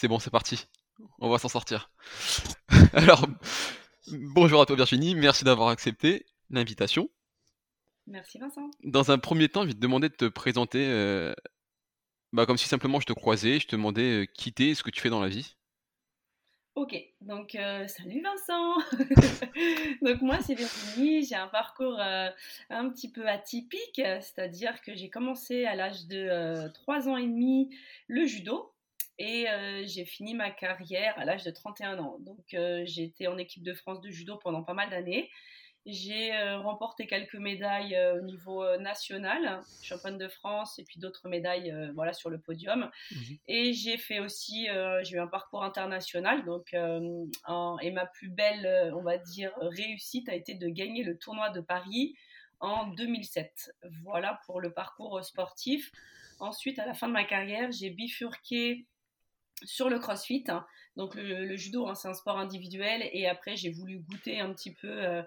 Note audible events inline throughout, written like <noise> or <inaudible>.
c'est bon, c'est parti. On va s'en sortir. <laughs> Alors, bonjour à toi Virginie, merci d'avoir accepté l'invitation. Merci Vincent. Dans un premier temps, je vais te demander de te présenter, euh, bah, comme si simplement je te croisais, je te demandais euh, qui t'es ce que tu fais dans la vie. Ok, donc euh, salut Vincent. <laughs> donc moi c'est Virginie, j'ai un parcours euh, un petit peu atypique, c'est-à-dire que j'ai commencé à l'âge de 3 ans et demi le judo et j'ai fini ma carrière à l'âge de 31 ans. Donc j'ai été en équipe de France de judo pendant pas mal d'années. J'ai euh, remporté quelques médailles euh, au niveau euh, national, championne de France, et puis d'autres médailles voilà, sur le podium. Mhm. Et j'ai fait aussi, j'ai eu un parcours international, donc, et ma plus belle, on va dire, réussite a été de gagner le tournoi de Paris en 2007. Voilà pour le parcours sportif. Ensuite, à la fin de ma carrière, j'ai bifurqué sur le crossfit. Donc le, judo, hein, c'est un sport individuel. Et après, j'ai voulu goûter un petit peu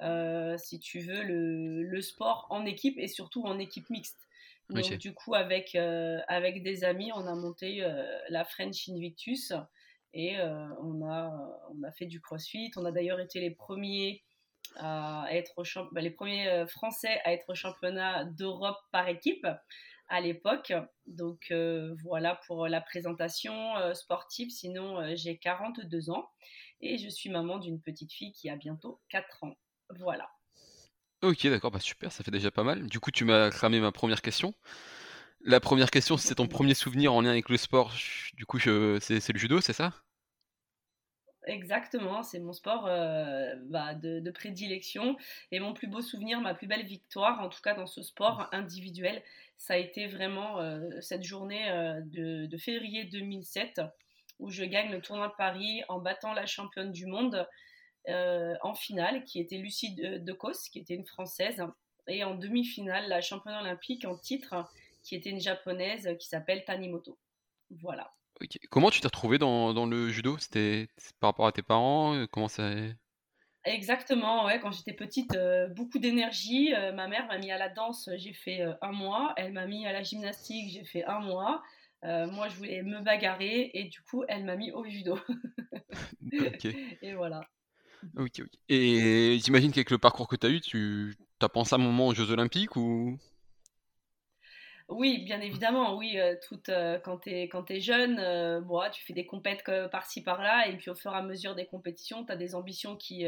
euh, si tu veux, le, sport en équipe et surtout en équipe mixte. Donc, du coup, avec, euh, avec des amis, on a monté euh, la French Invictus et on, a, on a fait du crossfit. On a d'ailleurs été les premiers à être bah, les premiers Français à être au championnat d'Europe par équipe à l'époque. Donc voilà pour la présentation sportive. Sinon, j'ai 42 ans et je suis maman d'une petite fille qui a bientôt 4 ans. Voilà. Ok, d'accord, bah super, ça fait déjà pas mal. Du coup, tu m'as cramé ma première question. La première question, c'est ton premier souvenir en lien avec le sport. Du coup, c'est le judo, c'est ça? Exactement, c'est mon sport euh, bah, de, prédilection et mon plus beau souvenir, ma plus belle victoire, en tout cas dans ce sport individuel, ça a été vraiment euh, cette journée euh, de, de, février 2007 où je gagne le tournoi de Paris en battant la championne du monde en finale, qui était Lucie Decos, qui était une Française, et en demi-finale, la championne olympique en titre, qui était une Japonaise, qui s'appelle Tanimoto. Voilà. Comment tu t'es retrouvée dans, dans, le judo? C'était par rapport à tes parents euh, Comment ça Exactement, ouais, quand j'étais petite, euh, beaucoup d'énergie. ma mère m'a mis à la danse, j'ai fait un mois. Elle m'a mis à la gymnastique, j'ai fait un mois. moi, je voulais me bagarrer et du coup, elle m'a mis au judo. <laughs> <laughs> Et voilà. Ok, ok. Et j'imagine qu'avec le parcours que tu as eu, tu as pensé à un moment aux Jeux Olympiques ou? Oui, bien évidemment, oui. Euh, tout, euh, quand tu es, es, jeune, euh, tu fais des compètes par-ci par-là, et puis au fur et à mesure des compétitions, tu as des ambitions qui,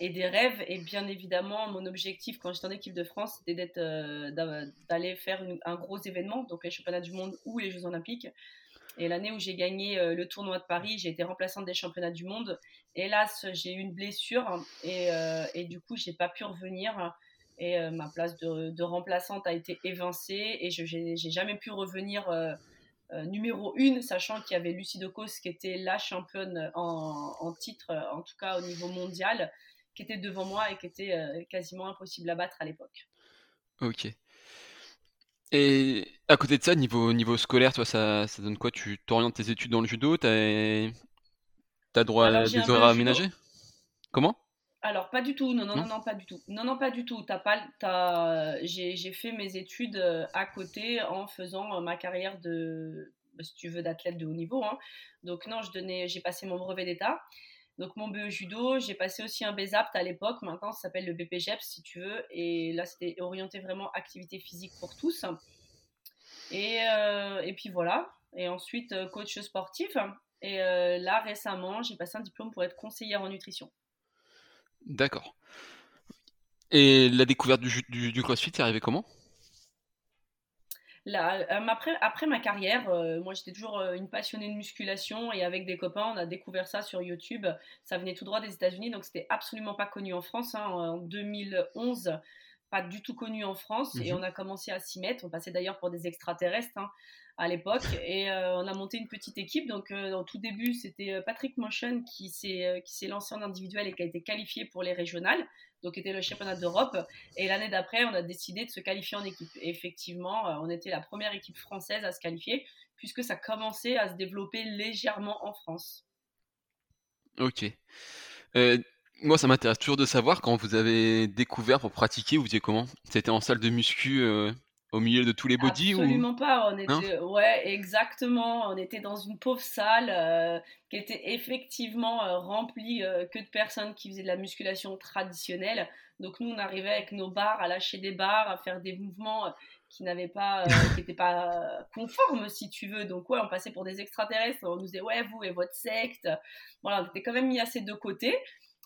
et des rêves. Et bien évidemment, mon objectif quand j'étais en équipe de France, c'était d'aller faire un gros événement, donc les championnats du monde ou les Jeux Olympiques. Et l'année où j'ai gagné le tournoi de Paris, j'ai été remplaçante des championnats du monde. Hélas, j'ai eu une blessure et, euh, et du coup, j'ai pas pu revenir. Et euh, ma place de, remplaçante a été évincée et je n'ai jamais pu revenir numéro une, sachant qu'il y avait Lucie Decos qui était la championne en, en, titre, en tout cas au niveau mondial, qui était devant moi et qui était quasiment impossible à battre à l'époque. Ok. Et à côté de ça, niveau, niveau scolaire, toi, ça, ça donne quoi? Tu t'orientes tes études dans le judo? T'as, t'as droit à des horaires aménagés? Comment? Alors, pas du tout. Non, non, non, non, pas du tout. Non, non, pas du tout. T'as pas, t'as... J'ai, j'ai fait mes études euh, à côté en faisant euh, ma carrière de, bah, si tu veux, d'athlète de haut niveau. hein. Donc, non, je donnais, j'ai passé mon brevet d'état. Donc mon BE judo, j'ai passé aussi un BESAPT à l'époque, maintenant ça s'appelle le BPGEPS si tu veux, et là c'était orienté vraiment activité physique pour tous. Et, euh, et puis voilà, et ensuite coach sportif, et euh, là récemment j'ai passé un diplôme pour être conseillère en nutrition. D'accord. Et la découverte du, du, du CrossFit, c'est arrivé comment? Euh, après, après, ma carrière, euh, moi j'étais toujours euh, une passionnée de musculation et avec des copains, on a découvert ça sur YouTube. Ça venait tout droit des États-Unis, donc c'était absolument pas connu en France. Hein. En 2011, pas du tout connu en France et mhm. on a commencé à s'y mettre. On passait d'ailleurs pour des extraterrestres hein, à l'époque et on a monté une petite équipe. Donc au tout début, c'était Patrick Motion qui s'est lancé en individuel et qui a été qualifié pour les régionales donc était le championnat d'Europe. Et l'année d'après, on a décidé de se qualifier en équipe. Et effectivement, euh, on était la première équipe française à se qualifier, puisque ça commençait à se développer légèrement en France. Ok. Euh, moi, ça m'intéresse toujours de savoir quand vous avez découvert pour pratiquer, vous étiez comment? C'était en salle de muscu euh, au milieu de tous les bodies Absolument pas. On était, ouais, exactement. On était dans une pauvre salle euh, qui était effectivement euh, remplie euh, que de personnes qui faisaient de la musculation traditionnelle. Donc nous, on arrivait avec nos barres à lâcher des barres, à faire des mouvements qui n'avaient pas, <laughs> qui n'étaient pas conformes, si tu veux. Donc ouais, on passait pour des extraterrestres. On nous disait ouais, vous et votre secte. Voilà, on était quand même mis à ces deux côtés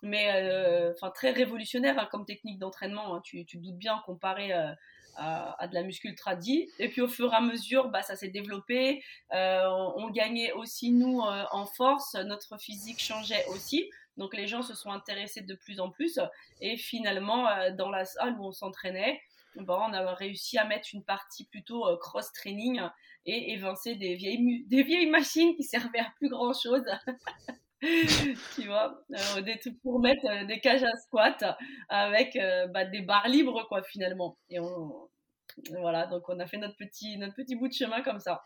mais enfin très révolutionnaire hein, comme technique d'entraînement. Hein. Tu, tu, te doutes bien comparé à, de la muscule tradie. Et puis au fur et à mesure, bah, ça s'est développé. Euh, on, gagnait aussi, nous, euh, en force. Notre physique changeait aussi. Donc les gens se sont intéressés de plus en plus. Et finalement, euh, dans la salle où on s'entraînait, bah, on a réussi à mettre une partie plutôt cross-training et évincer des vieilles, des vieilles machines qui servaient à plus grand-chose. <laughs> <laughs> tu vois, pour mettre des cages à squat avec bah, des barres libres, quoi, finalement. Et on, voilà, donc on a fait notre petit, notre petit bout de chemin comme ça.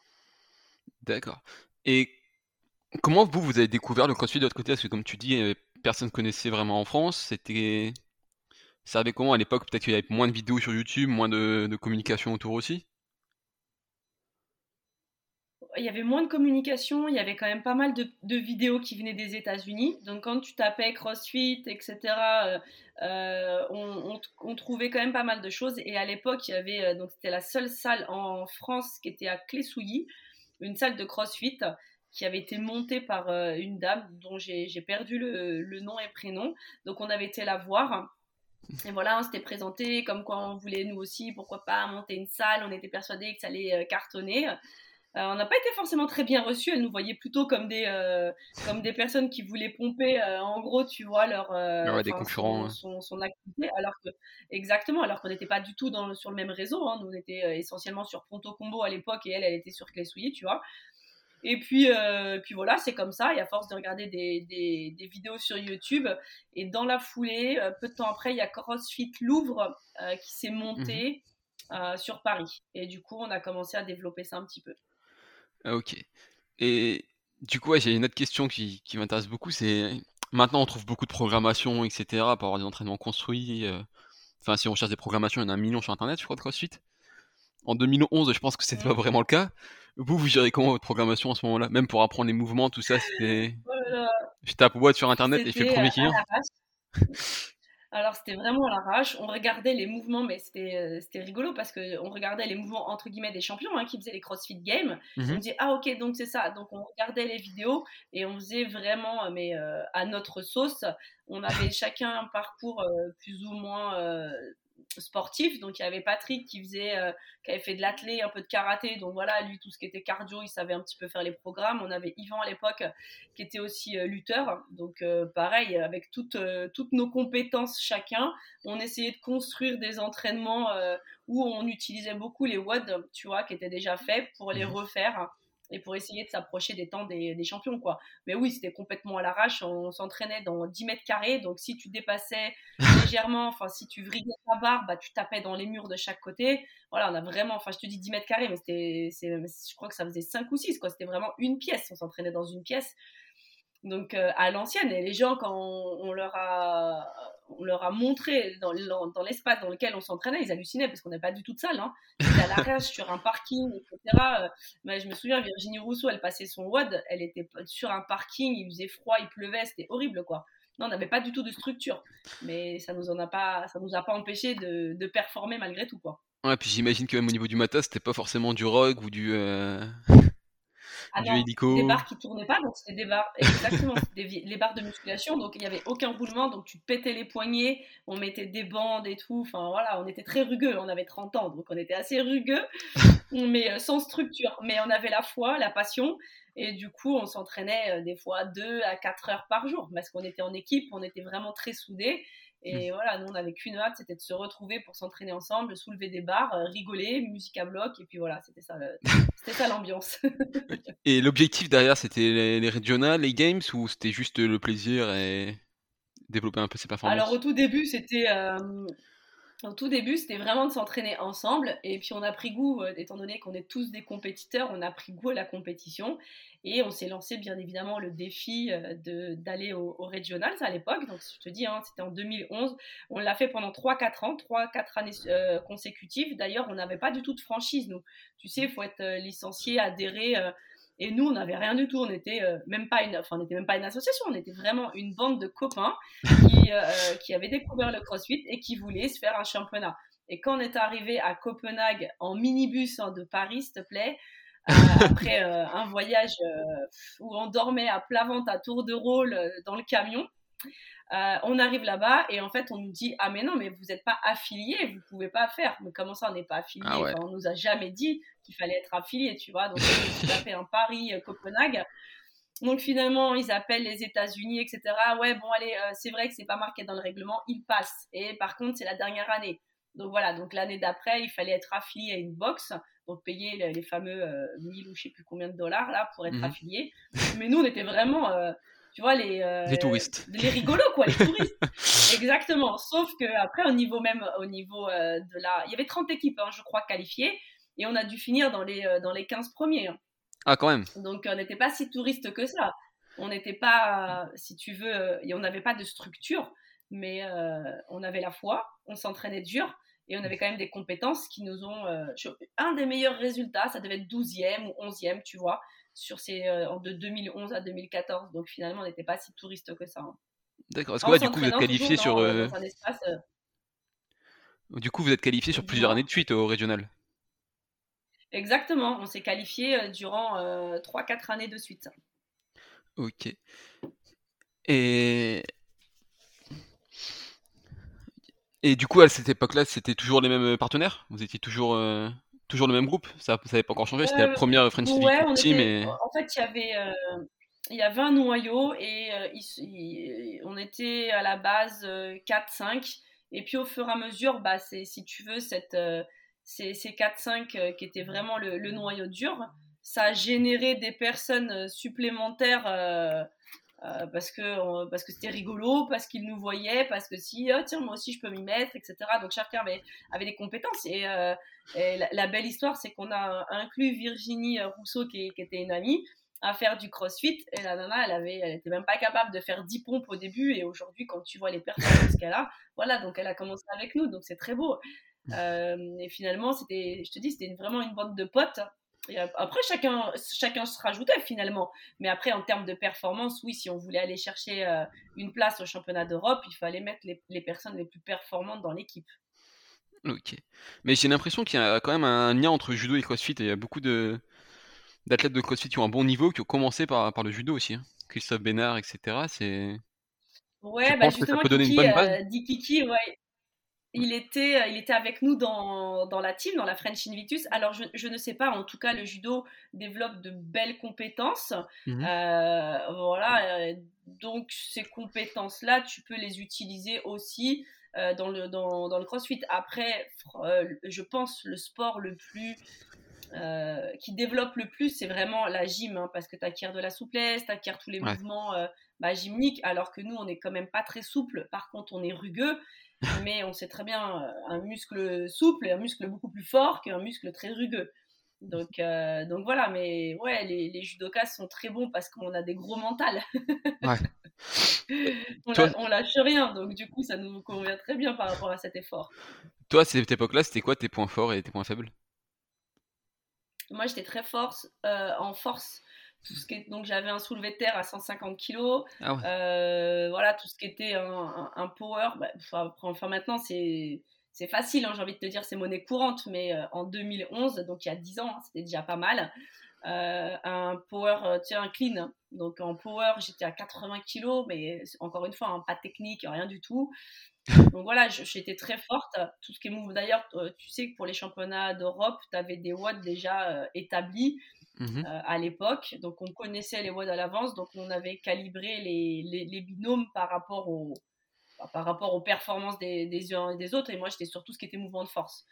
D'accord. Et comment vous, vous avez découvert le crossfit de votre côté? Parce que comme tu dis, euh, personne ne connaissait vraiment en France. C'était... Ça avait comment à l'époque? Peut-être qu'il y avait moins de vidéos sur YouTube, moins de communication autour aussi? Il y avait moins de communication, il y avait quand même pas mal de, vidéos qui venaient des États-Unis. Donc quand tu tapais CrossFit, etc., euh, euh, on, trouvait quand même pas mal de choses. Et à l'époque, il y avait euh, donc c'était la seule salle en France qui était à Clé-Souilly, une salle de CrossFit qui avait été montée par une dame dont j'ai perdu le, le, nom et prénom. Donc on avait été la voir. Et voilà, on s'était présenté comme quoi on voulait nous aussi, pourquoi pas monter une salle. On était persuadés que ça allait cartonner. Euh, on n'a pas été forcément très bien reçus. Elles nous voyaient plutôt comme des, euh, comme des personnes qui voulaient pomper, euh, en gros, tu vois, leur, des concurrents, son, activité. Alors que, exactement, alors qu'on n'était pas du tout dans, sur le même réseau. Hein. Nous, on était essentiellement sur Ponto Combo à l'époque et elle, elle était sur Clé Souillé, tu vois. Et puis, puis voilà, c'est comme ça. Et à force de regarder des, des, des, vidéos sur YouTube, et dans la foulée, peu de temps après, il y a CrossFit Louvre qui s'est monté mmh sur Paris. Et du coup, on a commencé à développer ça un petit peu. Ah, ok. Et du coup, j'ai une autre question qui, m'intéresse beaucoup, c'est maintenant on trouve beaucoup de programmation, etc., pour avoir des entraînements construits. Euh, enfin, si on cherche des programmations, il y en a un million sur Internet, je crois, de CrossFit. En 2011, je pense que c'était pas vraiment le cas. Vous, vous gérez comment votre programmation en ce moment-là? Même pour apprendre les mouvements, tout ça, c'était... Je tape what sur Internet et je fais le premier client <laughs> Alors c'était vraiment à l'arrache. On regardait les mouvements, mais c'était euh, rigolo parce qu'on regardait les mouvements entre guillemets des champions hein, qui faisaient les CrossFit Games. Mmh on disait ah ok donc c'est ça. Donc on regardait les vidéos et on faisait vraiment mais euh, à notre sauce. On avait <laughs> chacun un parcours euh, plus ou moins sportif. Donc il y avait Patrick qui faisait, euh, qui avait fait de l'athlé, un peu de karaté. Donc voilà, lui tout ce qui était cardio, il savait un petit peu faire les programmes. On avait Yvan à l'époque qui était aussi euh, lutteur. Donc euh, pareil, avec toutes toutes nos compétences chacun, on essayait de construire des entraînements où on utilisait beaucoup les WOD, tu vois, qui étaient déjà faits pour les mmh refaire et pour essayer de s'approcher des temps des, champions quoi. Mais oui, c'était complètement à l'arrache, on, s'entraînait dans 10 mètres carrés, donc si tu dépassais <laughs> légèrement, enfin si tu vrillais ta barre, bah, tu tapais dans les murs de chaque côté. Voilà, on a vraiment, enfin je te dis 10 mètres carrés, mais c'était, je crois que ça faisait 5 ou 6 quoi, c'était vraiment une pièce, on s'entraînait dans une pièce. Donc euh, à l'ancienne, et les gens quand on leur a on leur a montré dans, l'espace dans lequel on s'entraînait, ils hallucinaient parce qu'on n'a pas du tout de salle. Hein. À l'arrache sur un parking, etc. Mais je me souviens, Virginie Rousseau, elle passait son WOD, elle était sur un parking, il faisait froid, il pleuvait, c'était horrible quoi. Non, on n'avait pas du tout de structure, mais ça nous en a pas, ça nous a pas empêché de, performer malgré tout quoi. Ouais, puis j'imagine que même au niveau du matos, c'était pas forcément du rock ou du. Euh, ah des barres qui tournaient pas, donc c'était des barres, exactement, les barres de musculation, donc il n'y avait aucun roulement, donc tu pétais les poignets, on mettait des bandes et tout, enfin voilà, on était très rugueux, on avait 30 ans, donc on était assez rugueux, <laughs> mais euh, sans structure, mais on avait la foi, la passion, et du coup on s'entraînait euh, des fois 2 à 4 heures par jour, parce qu'on était en équipe, on était vraiment très soudés, et mmh. voilà, nous, on n'avait qu'une hâte, c'était de se retrouver pour s'entraîner ensemble, soulever des barres, euh, rigoler, musique à bloc, et puis voilà, c'était ça, <laughs> ça l'ambiance. <laughs> et l'objectif derrière, c'était les, les régionales, les games, ou c'était juste le plaisir et développer un peu ses performances? Alors au tout début, c'était... Euh, au tout début, c'était vraiment de s'entraîner ensemble. Et puis, on a pris goût, euh, étant donné qu'on est tous des compétiteurs, on a pris goût à la compétition. Et on s'est lancé, bien évidemment, le défi euh, d'aller au, au Regionals à l'époque. Donc, je te dis, hein, c'était en 2011. On l'a fait pendant 3-4 ans, 3-4 années euh, consécutives. D'ailleurs, on n'avait pas du tout de franchise, nous. Tu sais, il faut être licencié, adhérer. Et nous, on n'avait rien du tout. On n'était euh, même pas une, enfin, on n'était même pas une association. On était vraiment une bande de copains qui, euh, qui avaient découvert le CrossFit et qui voulaient se faire un championnat. Et quand on est arrivé à Copenhague en minibus hein, de Paris, s'il te plaît, euh, <laughs> après un voyage où on dormait à plat ventre à tour de rôle dans le camion, euh, on arrive là-bas et en fait on nous dit ah mais non mais vous n'êtes pas affilié, vous pouvez pas faire. Mais comment ça on n'est pas affilié ah On nous a jamais dit qu'il fallait être affilié, tu vois. Donc on a fait un Paris euh, Copenhague. Donc finalement ils appellent les États-Unis etc. Ouais bon allez euh, c'est vrai que c'est pas marqué dans le règlement, il passe. Et par contre c'est la dernière année. Donc voilà donc l'année d'après il fallait être affilié à une box donc payer les, fameux 1000 ou je sais plus combien de dollars là pour être mhm. affilié. Mais nous on était vraiment tu vois, les, euh, les touristes. Les rigolos, quoi, les touristes. <laughs> Exactement. Sauf qu'après, au niveau même, au niveau euh, de la. Il y avait 30 équipes, hein, je crois, qualifiées, et on a dû finir dans les, euh, dans les 15 premiers. Hein. Ah, quand même. Donc, on n'était pas si touristes que ça. On n'était pas, si tu veux, et on n'avait pas de structure, mais on avait la foi, on s'entraînait dur, et on avait quand même des compétences qui nous ont. un des meilleurs résultats, ça devait être 12e ou 11e, tu vois sur ces, euh, de 2011 à 2014. Donc finalement, on n'était pas si touriste que ça. Hein. D'accord. Est-ce que du coup, vous êtes qualifié sur. Euh, euh, du coup, vous êtes qualifié sur plusieurs années de suite au régional? Exactement. On s'est qualifié durant 3-4 années de suite. Ok. Et. Et du coup, à cette époque-là, c'était toujours les mêmes partenaires? Vous étiez toujours. Toujours le même groupe Ça n'avait pas encore changé C'était la première French ouais, Team En fait, il y avait... Euh, il y avait un noyau et euh, on était à la base 4-5. Euh, et puis au fur et à mesure, bah, c'est, si tu veux, cette, ces, ces 4-5 qui étaient vraiment le, le, noyau dur, ça a généré des personnes supplémentaires euh, parce que parce que c'était rigolo, parce qu'ils nous voyaient, parce que si oh, tiens moi aussi je peux m'y mettre, etc. Donc chacun avait, avait des compétences. Et, euh, la, belle histoire c'est qu'on a inclus Virginie Rousseau qui, qui, était une amie à faire du CrossFit. Et la nana elle avait elle était même pas capable de faire 10 pompes au début. Et aujourd'hui quand tu vois les performances qu'elle a, voilà donc elle a commencé avec nous. Donc c'est très beau. Euh, et finalement c'était je te dis c'était vraiment une bande de potes après, chacun, chacun se rajoutait finalement. Mais après, en termes de performance, oui, si on voulait aller chercher euh, une place au championnat d'Europe, il fallait mettre les, personnes les plus performantes dans l'équipe. Ok. Mais j'ai l'impression qu'il y a quand même un lien entre judo et crossfit. Et il y a beaucoup de, d'athlètes de crossfit qui ont un bon niveau, qui ont commencé par, par le judo aussi. Hein. Christophe Bénard, etc. C'est. Ouais, bah justement, ça peut Kiki, donner une bonne base. Euh, Kiki, ouais il était, euh, il était avec nous dans, dans, la team, dans la French Invictus. Alors, je, je, ne sais pas, en tout cas, le judo développe de belles compétences. Mhm. Euh, voilà, euh, donc ces compétences-là, tu peux les utiliser aussi dans, le, dans, dans, le crossfit. Après, je pense le sport le plus. qui développe le plus, c'est vraiment la gym, hein, parce que tu acquiers de la souplesse, tu acquiers tous les mouvements bah, gymniques, alors que nous, on n'est quand même pas très souple. Par contre, on est rugueux <laughs> mais on sait très bien euh, un muscle souple et un muscle beaucoup plus fort qu'un muscle très rugueux. Donc, euh, donc voilà, mais ouais, les, les, judokas sont très bons parce qu'on a des gros mentales. <laughs> on, lâche rien, donc du coup, ça nous convient très bien par rapport à cet effort. Toi, à cette époque-là, c'était quoi tes points forts et tes points faibles? Moi, j'étais très forte euh, en force donc j'avais un soulevé de terre à 150 kg. Ah euh, voilà, tout ce qui était un, power. Bah, enfin, maintenant, c'est. C'est facile, hein, j'ai envie de te dire, c'est monnaie courante, mais euh, en 2011, donc il y a 10 ans, hein, c'était déjà pas mal. Euh, un power, tu sais, un clean. Donc en power, j'étais à 80 kg, mais encore une fois, hein, pas technique, rien du tout. <laughs> Donc voilà, j'étais très forte. Tout ce qui est move, d'ailleurs, tu sais que pour les championnats d'Europe, tu avais des watts déjà établis. Mmh euh, à l'époque. Donc on connaissait les watts à l'avance, donc on avait calibré les, les, binômes par rapport, au, par rapport aux performances des, des uns et des autres. Et moi j'étais sur tout ce qui était mouvement de force.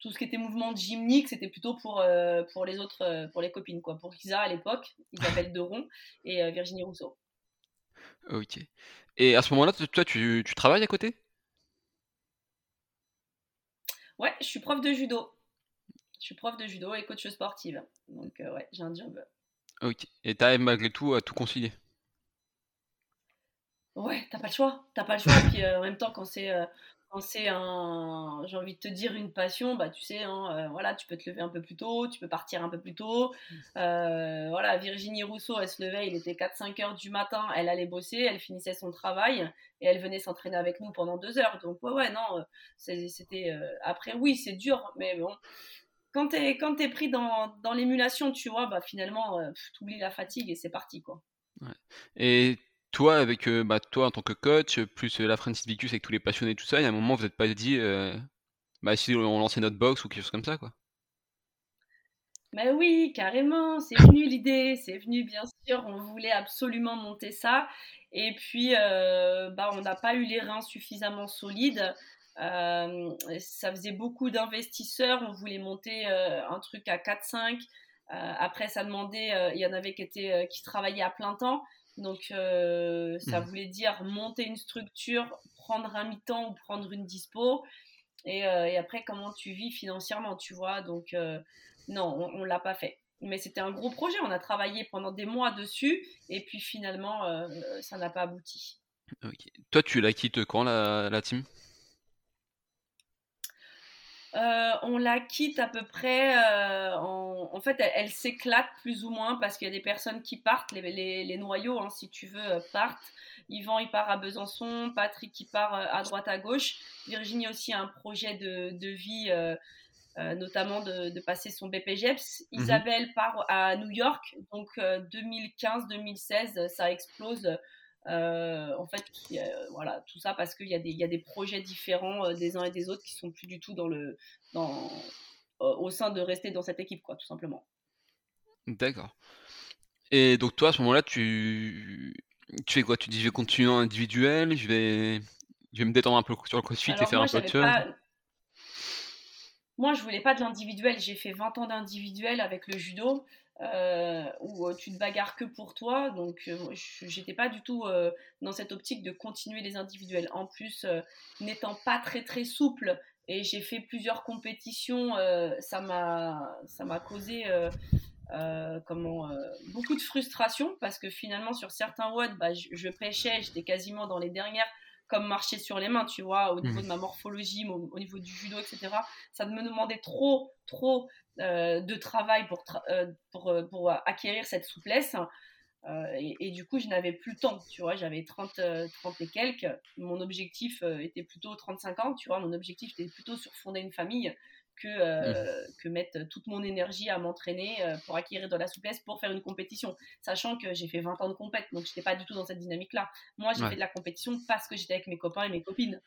Tout ce qui était mouvement de gymnique, c'était plutôt pour, euh, pour les autres, euh, pour les copines, quoi. Pour Isa à l'époque, Isabelle Deron et Virginie Rousseau. Ok. Et à ce moment-là, toi, tu, tu travailles à côté? Ouais, je suis prof de judo. Je suis prof de judo et coach sportive. Donc, euh, ouais, j'ai un job. Ok. Et t'arrives malgré tout à tout concilier Ouais, t'as pas le choix. T'as pas le choix. Puis euh, en même temps, quand c'est euh, quand c'est un, j'ai envie de te dire une passion, bah tu sais, hein, voilà, tu peux te lever un peu plus tôt, tu peux partir un peu plus tôt. voilà, Virginie Rousseau, elle se levait, il était 4-5 heures du matin, elle allait bosser, elle finissait son travail et elle venait s'entraîner avec nous pendant deux heures. Donc ouais, ouais, non, c'était. après, oui, c'est dur, mais bon, quand t'es quand es pris dans, dans l'émulation, tu vois, bah finalement, euh, tu oublies la fatigue et c'est parti, quoi. Ouais. Et toi, avec euh, bah, toi en tant que coach, plus euh, la Francis Vicus avec tous les passionnés, tout ça, il y a un moment vous n'êtes pas dit, bah si on lançait notre box ou quelque chose comme ça, quoi? Mais oui, carrément, c'est venu l'idée, c'est venu bien sûr, on voulait absolument monter ça. Et puis, bah, on n'a pas eu les reins suffisamment solides. Euh, ça faisait beaucoup d'investisseurs. On voulait monter euh, un truc à 4-5. Euh, après, ça demandait, il y en avait qui, étaient, qui travaillaient à plein temps. Donc, ça mmh. voulait dire monter une structure, prendre un mi-temps ou prendre une dispo. Et, après, comment tu vis financièrement, tu vois? Donc, non, on ne l'a pas fait. Mais c'était un gros projet. On a travaillé pendant des mois dessus. Et puis, finalement, ça n'a pas abouti. Toi, tu la quittes quand, la, la team? Euh, on la quitte à peu près. Euh, en, fait, elle, s'éclate plus ou moins parce qu'il y a des personnes qui partent. Les, noyaux, hein, si tu veux, euh, partent. Yvan, il part à Besançon. Patrick, il part à droite à gauche. Virginie aussi a un projet de, vie, notamment de, passer son BPGEPS. Mhm. Isabelle part à New York. Donc, 2015-2016, ça explose euh, en fait, voilà, tout ça parce qu'il y, y, a des projets différents euh, des uns et des autres qui sont plus du tout dans le, dans, au sein de rester dans cette équipe, quoi, tout simplement. D'accord. Et donc toi, à ce moment-là, tu, tu fais quoi? Tu dis, je vais continuer en individuel, je vais, je vais me détendre un peu sur le crossfit et faire un peu de Moi, je voulais pas de l'individuel. J'ai fait 20 ans d'individuel avec le judo. Euh, où euh, tu te bagarres que pour toi. Donc, euh, j'étais pas du tout dans cette optique de continuer les individuels. En plus, n'étant pas très très souple, et j'ai fait plusieurs compétitions, ça m'a ça m'a causé comment beaucoup de frustration parce que finalement sur certains WOD, bah, je, je pêchais, j'étais quasiment dans les dernières comme marcher sur les mains, tu vois, au niveau mmh. de ma morphologie, au, niveau du judo, etc. Ça me demandait trop, trop euh, de travail pour, euh, pour, euh, pour, acquérir cette souplesse. et, du coup, je n'avais plus le temps, tu vois, j'avais 30, 30 et quelques. Mon objectif était plutôt 35 ans, tu vois, mon objectif était plutôt sur fonder une famille que, euh, mmh. que mettre toute mon énergie à m'entraîner euh, pour acquérir de la souplesse pour faire une compétition. Sachant que j'ai fait 20 ans de compète, donc je n'étais pas du tout dans cette dynamique-là. Moi, j'ai fait de la compétition parce que j'étais avec mes copains et mes copines.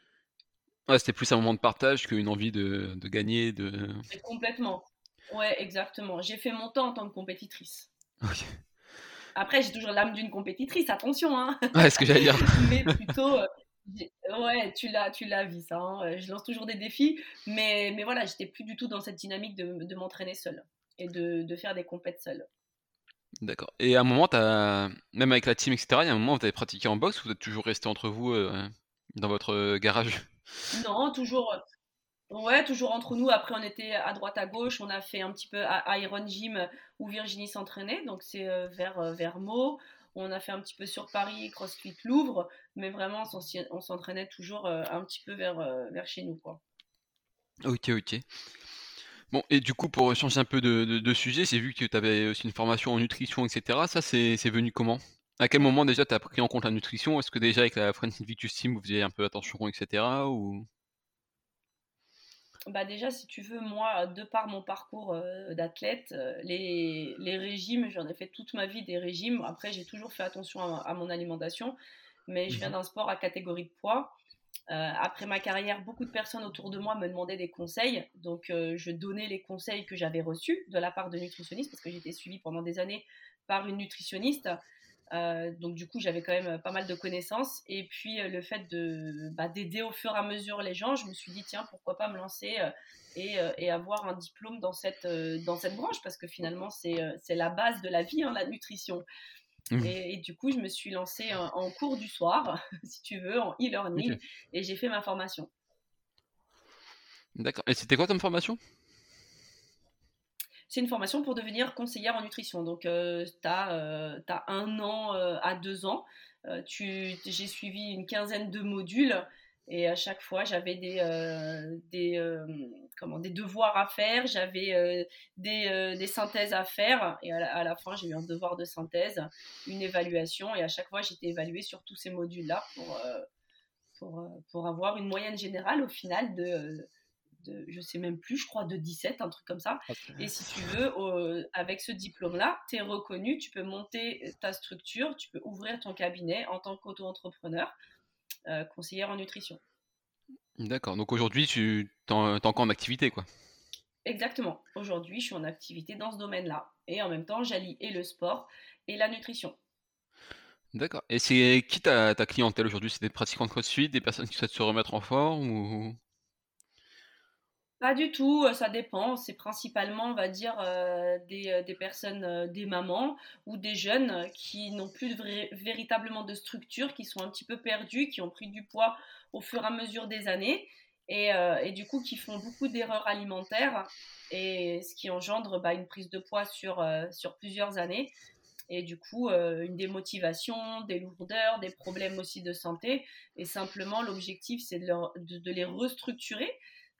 Ouais, c'était plus un moment de partage qu'une envie de, de gagner. De... Complètement. Ouais, exactement. J'ai fait mon temps en tant que compétitrice. Après, j'ai toujours l'âme d'une compétitrice, attention. Hein. <laughs> Ouais, ce que j'allais dire. <laughs> Mais plutôt, euh, Ouais, tu l'as, tu l'as vu ça. Hein. Je lance toujours des défis, mais, mais voilà, j'étais plus du tout dans cette dynamique de, de m'entraîner seule et de, de, faire des compètes seule. D'accord. Et à un moment, as, même avec la team, etc., il y a un moment où vous avez pratiqué en boxe ou vous êtes toujours resté entre vous euh, dans votre euh, garage? Non, toujours. Ouais, toujours entre nous. Après, on était à droite, à gauche. On a fait un petit peu à Iron Gym où Virginie s'entraînait, donc c'est euh, vers, vers Meaux. On a fait un petit peu sur Paris, CrossFit Louvre, mais vraiment, on s'entraînait toujours euh, un petit peu vers, euh, vers chez nous. Quoi. Ok, ok. Bon, et du coup, pour changer un peu de, sujet, j'ai vu que tu avais aussi une formation en nutrition, etc. Ça, c'est venu comment? À quel moment déjà tu as pris en compte la nutrition? Est-ce que déjà avec la Friends Invictus Team, vous faisiez un peu attention, etc. Ou... Bah déjà, si tu veux, moi, de par mon parcours euh, d'athlète, euh, les, les, régimes, j'en ai fait toute ma vie des régimes. Après, j'ai toujours fait attention à, mon alimentation, mais je viens mhm. d'un sport à catégorie de poids. Euh, après ma carrière, beaucoup de personnes autour de moi me demandaient des conseils, donc je donnais les conseils que j'avais reçus de la part de nutritionnistes, parce que j'étais suivie pendant des années par une nutritionniste. Euh, donc du coup, j'avais quand même euh, pas mal de connaissances. Et puis euh, le fait de bah, d'aider au fur et à mesure les gens, je me suis dit tiens pourquoi pas me lancer et, et, avoir un diplôme dans cette dans cette branche parce que finalement c'est c'est la base de la vie, hein, la nutrition. Mmh. Et, du coup, je me suis lancée en, cours du soir, <laughs> si tu veux, en e-learning, et j'ai fait ma formation. D'accord. Et c'était quoi comme formation? C'est une formation pour devenir conseillère en nutrition. Donc, euh, tu as, euh, un an euh, à deux ans. j'ai suivi une quinzaine de modules et à chaque fois, j'avais des, des, comment, des devoirs à faire, j'avais des, des, synthèses à faire. Et à la, fin, j'ai eu un devoir de synthèse, une évaluation. Et à chaque fois, j'étais évaluée sur tous ces modules-là pour, pour, pour, avoir une moyenne générale au final de de, je sais même plus, je crois de 17, un truc comme ça. Et si tu veux, avec ce diplôme-là, tu es reconnu, tu peux monter ta structure, tu peux ouvrir ton cabinet en tant qu'auto-entrepreneur, euh, conseillère en nutrition. D'accord, donc aujourd'hui, tu es encore en activité, quoi. Exactement. Aujourd'hui, je suis en activité dans ce domaine-là. Et en même temps, j'allie et le sport et la nutrition. D'accord. Et c'est qui ta, ta clientèle aujourd'hui? C'est des pratiquants de CrossFit, des personnes qui souhaitent se remettre en forme ou... Pas du tout, euh, ça dépend. C'est principalement, on va dire, euh, euh, des, personnes, des mamans ou des jeunes qui n'ont plus véritablement de structure, qui sont un petit peu perdus, qui ont pris du poids au fur et à mesure des années et, du coup qui font beaucoup d'erreurs alimentaires et ce qui engendre bah, une prise de poids sur, sur plusieurs années et du coup une démotivation, des lourdeurs, des problèmes aussi de santé. Et simplement, l'objectif, c'est de, les restructurer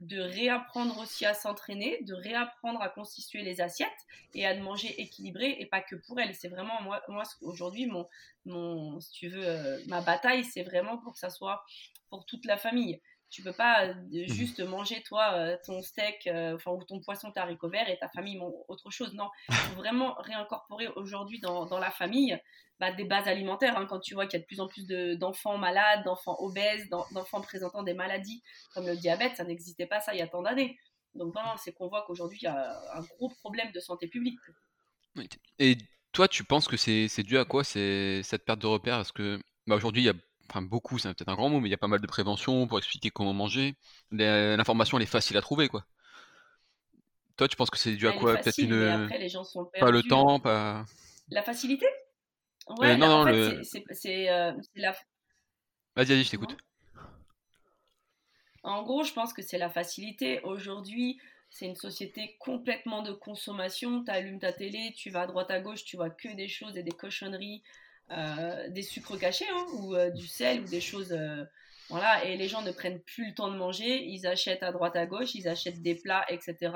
de réapprendre aussi à s'entraîner, de réapprendre à constituer les assiettes et à manger équilibré et pas que pour elle. C'est vraiment moi, aujourd'hui mon, mon, si tu veux, euh, ma bataille, c'est vraiment pour que ça soit pour toute la famille. Tu peux pas euh, mmh. juste manger toi euh, ton steak, enfin ou ton poisson haricot vert et ta famille mange autre chose. Non, il <laughs> faut vraiment réincorporer aujourd'hui dans, dans la famille bah, des bases alimentaires. Hein, quand tu vois qu'il y a de plus en plus d'enfants malades, d'enfants obèses, d'enfants présentant des maladies comme le diabète, ça n'existait pas ça il y a tant d'années. Donc vraiment, c'est qu'on voit qu'aujourd'hui, il y a un gros problème de santé publique. Et toi, tu penses que c'est dû à quoi cette perte de repères? Parce que bah, aujourd'hui, il y a enfin beaucoup, c'est peut-être un grand mot, mais il y a pas mal de prévention pour expliquer comment manger. L'information, elle est facile à trouver, quoi. Toi, tu penses que c'est dû à quoi? Peut-être une. Pas le temps, pas. La facilité? Ouais, non, non, c'est euh, la. Vas-y, vas-y, je t'écoute. En gros, je pense que c'est la facilité. Aujourd'hui, c'est une société complètement de consommation. Tu allumes ta télé, tu vas à droite à gauche, tu vois que des choses et des cochonneries, euh, des sucres cachés, hein, ou euh, du sel, ou des choses. voilà, et les gens ne prennent plus le temps de manger, ils achètent à droite à gauche, ils achètent des plats, etc.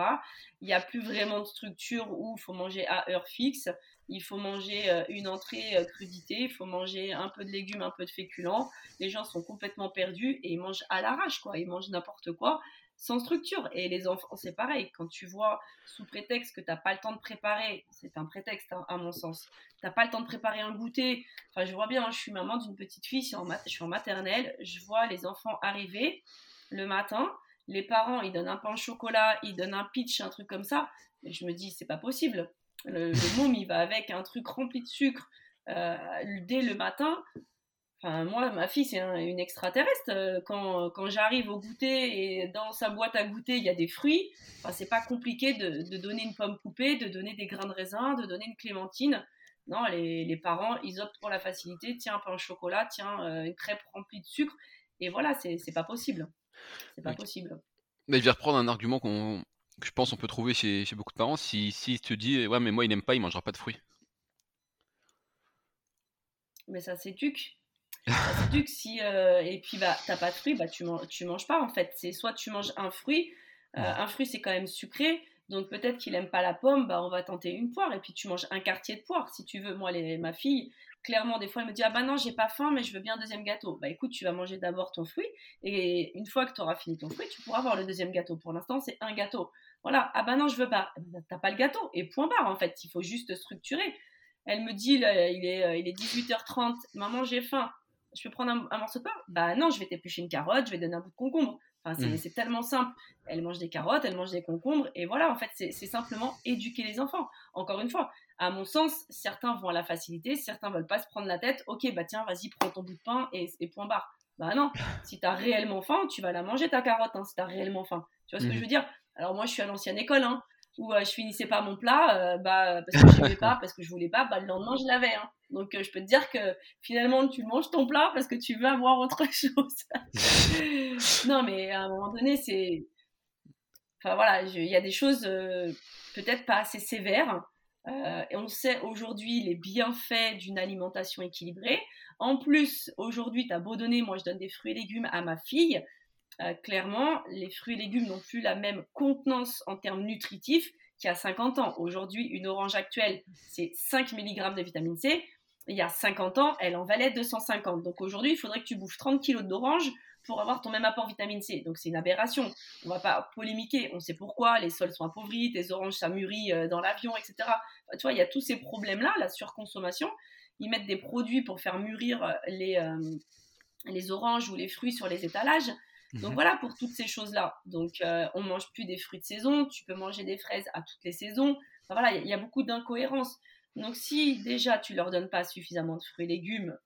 Il n'y a plus vraiment de structure où il faut manger à heure fixe il faut manger euh, une entrée euh, crudité, il faut manger un peu de légumes, un peu de féculents. Les gens sont complètement perdus et ils mangent à l'arrache, quoi. Ils mangent n'importe quoi sans structure. Et les enfants, c'est pareil. Quand tu vois sous prétexte que tu n'as pas le temps de préparer, c'est un prétexte hein, à mon sens. Tu n'as pas le temps de préparer un goûter. Enfin, je vois bien, hein, je suis maman d'une petite fille, je suis en maternelle, je vois les enfants arriver le matin. Les parents, ils donnent un pain au chocolat, ils donnent un pitch, un truc comme ça. Et je me dis, c'est pas possible. Le, le môme, il va avec un truc rempli de sucre euh, dès le matin. Enfin, moi, ma fille, c'est une extraterrestre. Euh, quand, quand j'arrive au goûter et dans sa boîte à goûter, il y a des fruits, enfin, c'est pas compliqué de, de, donner une pomme coupée, de donner des grains de raisin, de donner une clémentine. Non, les, les parents, ils optent pour la facilité. Tiens, un pain au chocolat, tiens, euh, une crêpe remplie de sucre. Et voilà, c'est pas possible. C'est pas possible. Mais je vais reprendre un argument qu'on que je pense on peut trouver chez, beaucoup de parents, si, si te dit ouais mais moi il n'aime pas, il mangera pas de fruits. Mais ça s'éduque. Ça s'éduque si euh, et puis bah t'as pas de fruits, bah tu, manges, tu manges pas en fait. C'est soit tu manges un fruit, euh, un fruit c'est quand même sucré, donc peut-être qu'il aime pas la pomme, bah on va tenter une poire et puis tu manges un quartier de poire si tu veux. Moi les, ma fille, clairement, des fois, elle me dit Ah bah non, j'ai pas faim, mais je veux bien un deuxième gâteau. Bah écoute, tu vas manger d'abord ton fruit, et une fois que tu auras fini ton fruit, tu pourras avoir le deuxième gâteau. Pour l'instant, c'est un gâteau. Voilà, ah bah non, je veux pas. Eh ben, t'as pas le gâteau, et point barre en fait, il faut juste structurer. Elle me dit il, est, euh, il est 18h30, maman, j'ai faim, je peux prendre un, morceau de pain? Bah non, je vais t'éplucher une carotte, je vais donner un bout de concombre. Enfin, c'est, mmh. c'est tellement simple. Elle mange des carottes, elle mange des concombres, et voilà, en fait, c'est, c'est simplement éduquer les enfants. Encore une fois, à mon sens, certains vont à la facilité, certains veulent pas se prendre la tête. Ok, bah tiens, vas-y, prends ton bout de pain et, point barre. Bah non, <laughs> si tu as réellement faim, tu vas la manger ta carotte, hein, si tu as réellement faim. Tu vois ce que je mhm. veux dire? Alors moi, je suis à l'ancienne école, hein, où euh, je finissais pas mon plat, euh, bah, parce que je voulais pas, <laughs> parce que je voulais pas, bah, le lendemain, je l'avais. Hein. Donc euh, je peux te dire que finalement, tu manges ton plat parce que tu veux avoir autre <laughs> chose. <laughs> non, mais à un moment donné, c'est Enfin voilà, il y a des choses peut-être pas assez sévères. et on sait aujourd'hui les bienfaits d'une alimentation équilibrée. En plus, aujourd'hui, tu as beau donner, moi je donne des fruits et légumes à ma fille. Clairement, les fruits et légumes n'ont plus la même contenance en termes nutritifs qu'il y a 50 ans. Aujourd'hui, une orange actuelle, c'est 5 mg de vitamine C il y a 50 ans, elle en valait 250. Donc aujourd'hui, il faudrait que tu bouffes 30 kg d'orange pour avoir ton même apport vitamine C. Donc c'est une aberration. On va pas polémiquer, on sait pourquoi, les sols sont appauvris, tes oranges ça mûrit euh, dans l'avion, etc. tu vois, il y a tous ces problèmes-là, la surconsommation. Ils mettent des produits pour faire mûrir euh, les, euh, les oranges ou les fruits sur les étalages. Donc mhm. voilà pour toutes ces choses-là. Donc on mange plus des fruits de saison, tu peux manger des fraises à toutes les saisons. voilà, il y, a beaucoup d'incohérences. Donc si déjà tu leur donnes pas suffisamment de fruits et légumes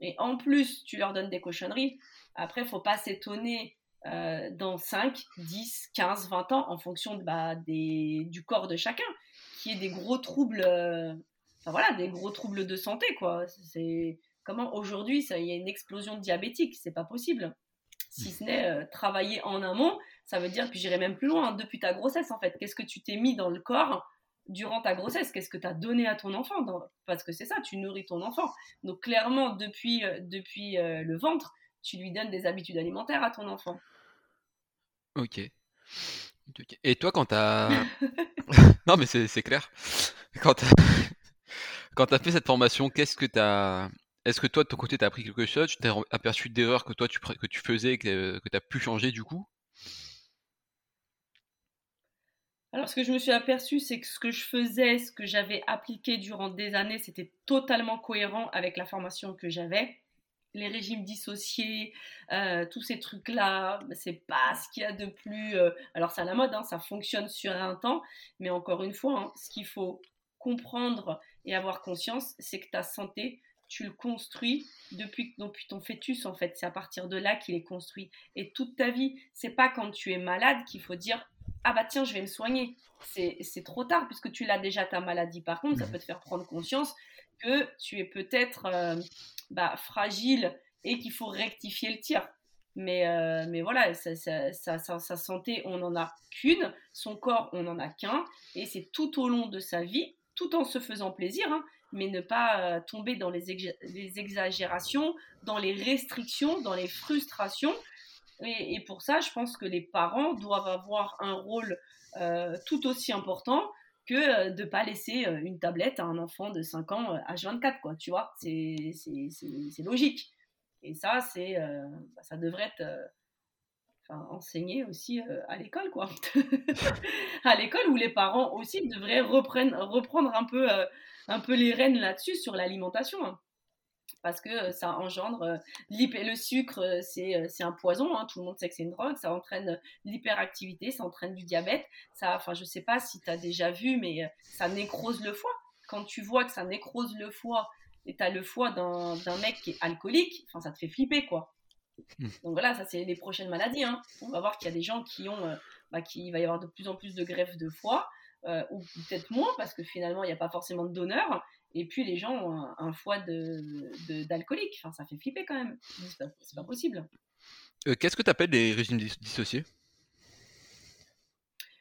et en plus tu leur donnes des cochonneries, après faut pas s'étonner euh, dans 5, 10, 15, 20 ans en fonction de, bah, des, du corps de chacun qui ait des gros troubles euh, enfin voilà, des gros troubles de santé quoi. C'est comment aujourd'hui il y a une explosion diabétique, c'est pas possible. Si ce n'est euh, travailler en amont, ça veut dire que j'irai même plus loin depuis ta grossesse en fait. Qu'est-ce que tu t'es mis dans le corps durant ta grossesse? Qu'est-ce que tu as donné à ton enfant Parce que c'est ça, tu nourris ton enfant. Donc clairement, depuis, euh, depuis euh, le ventre, tu lui donnes des habitudes alimentaires à ton enfant. Ok. Et toi, quand tu as... <laughs> <laughs> non, mais c'est clair. Quand tu as... <laughs> fait cette formation, qu'est-ce que tu as... Est-ce que toi, de ton côté, tu as appris quelque chose? Tu t'es aperçu d'erreurs que toi, tu, faisais, que, que tu as pu changer du coup? Alors, ce que je me suis aperçue, c'est que ce que je faisais, ce que j'avais appliqué durant des années, c'était totalement cohérent avec la formation que j'avais. Les régimes dissociés, euh, tous ces trucs-là, c'est pas ce qu'il y a de plus. Euh, alors, c'est à la mode, hein, ça fonctionne sur un temps, mais encore une fois, hein, ce qu'il faut comprendre et avoir conscience, c'est que ta santé, tu le construis depuis, ton fœtus en fait. C'est à partir de là qu'il est construit. Et toute ta vie, c'est pas quand tu es malade qu'il faut dire ah bah tiens, je vais me soigner. C'est trop tard puisque tu l'as déjà ta maladie. Par contre, ça peut te faire prendre conscience que tu es peut-être euh, bah, fragile et qu'il faut rectifier le tir. Mais, euh, mais voilà, sa, sa, santé, on n'en a qu'une, son corps, on n'en a qu'un, et c'est tout au long de sa vie, tout en se faisant plaisir, hein, mais ne pas euh, tomber dans les, exagérations, dans les restrictions, dans les frustrations, et, pour ça, je pense que les parents doivent avoir un rôle euh, tout aussi important que euh, de ne pas laisser une tablette à un enfant de 5 ans H24, quoi, tu vois, c'est logique. Et ça, bah, ça devrait être enseigné aussi à l'école, quoi. <laughs> à l'école où les parents aussi devraient reprendre un peu, un peu les rênes là-dessus sur l'alimentation. Hein parce que ça engendre le sucre, c'est un poison, hein, tout le monde sait que c'est une drogue, ça entraîne l'hyperactivité, ça entraîne du diabète, ça, enfin je sais pas si tu as déjà vu, mais ça nécrose le foie. Quand tu vois que ça nécrose le foie et tu as le foie d'un mec qui est alcoolique, enfin ça te fait flipper quoi. Mmh. Donc voilà, ça c'est les prochaines maladies. Hein. On va voir qu'il y a des gens qui ont, bah, qu'il va y avoir de plus en plus de greffes de foie. Ou peut-être moins parce que finalement il n'y a pas forcément de donneurs et puis les gens ont un, foie d'alcoolique. De, enfin, ça fait flipper quand même. C'est pas, possible. Euh, qu'est-ce que tu appelles les régimes dissociés?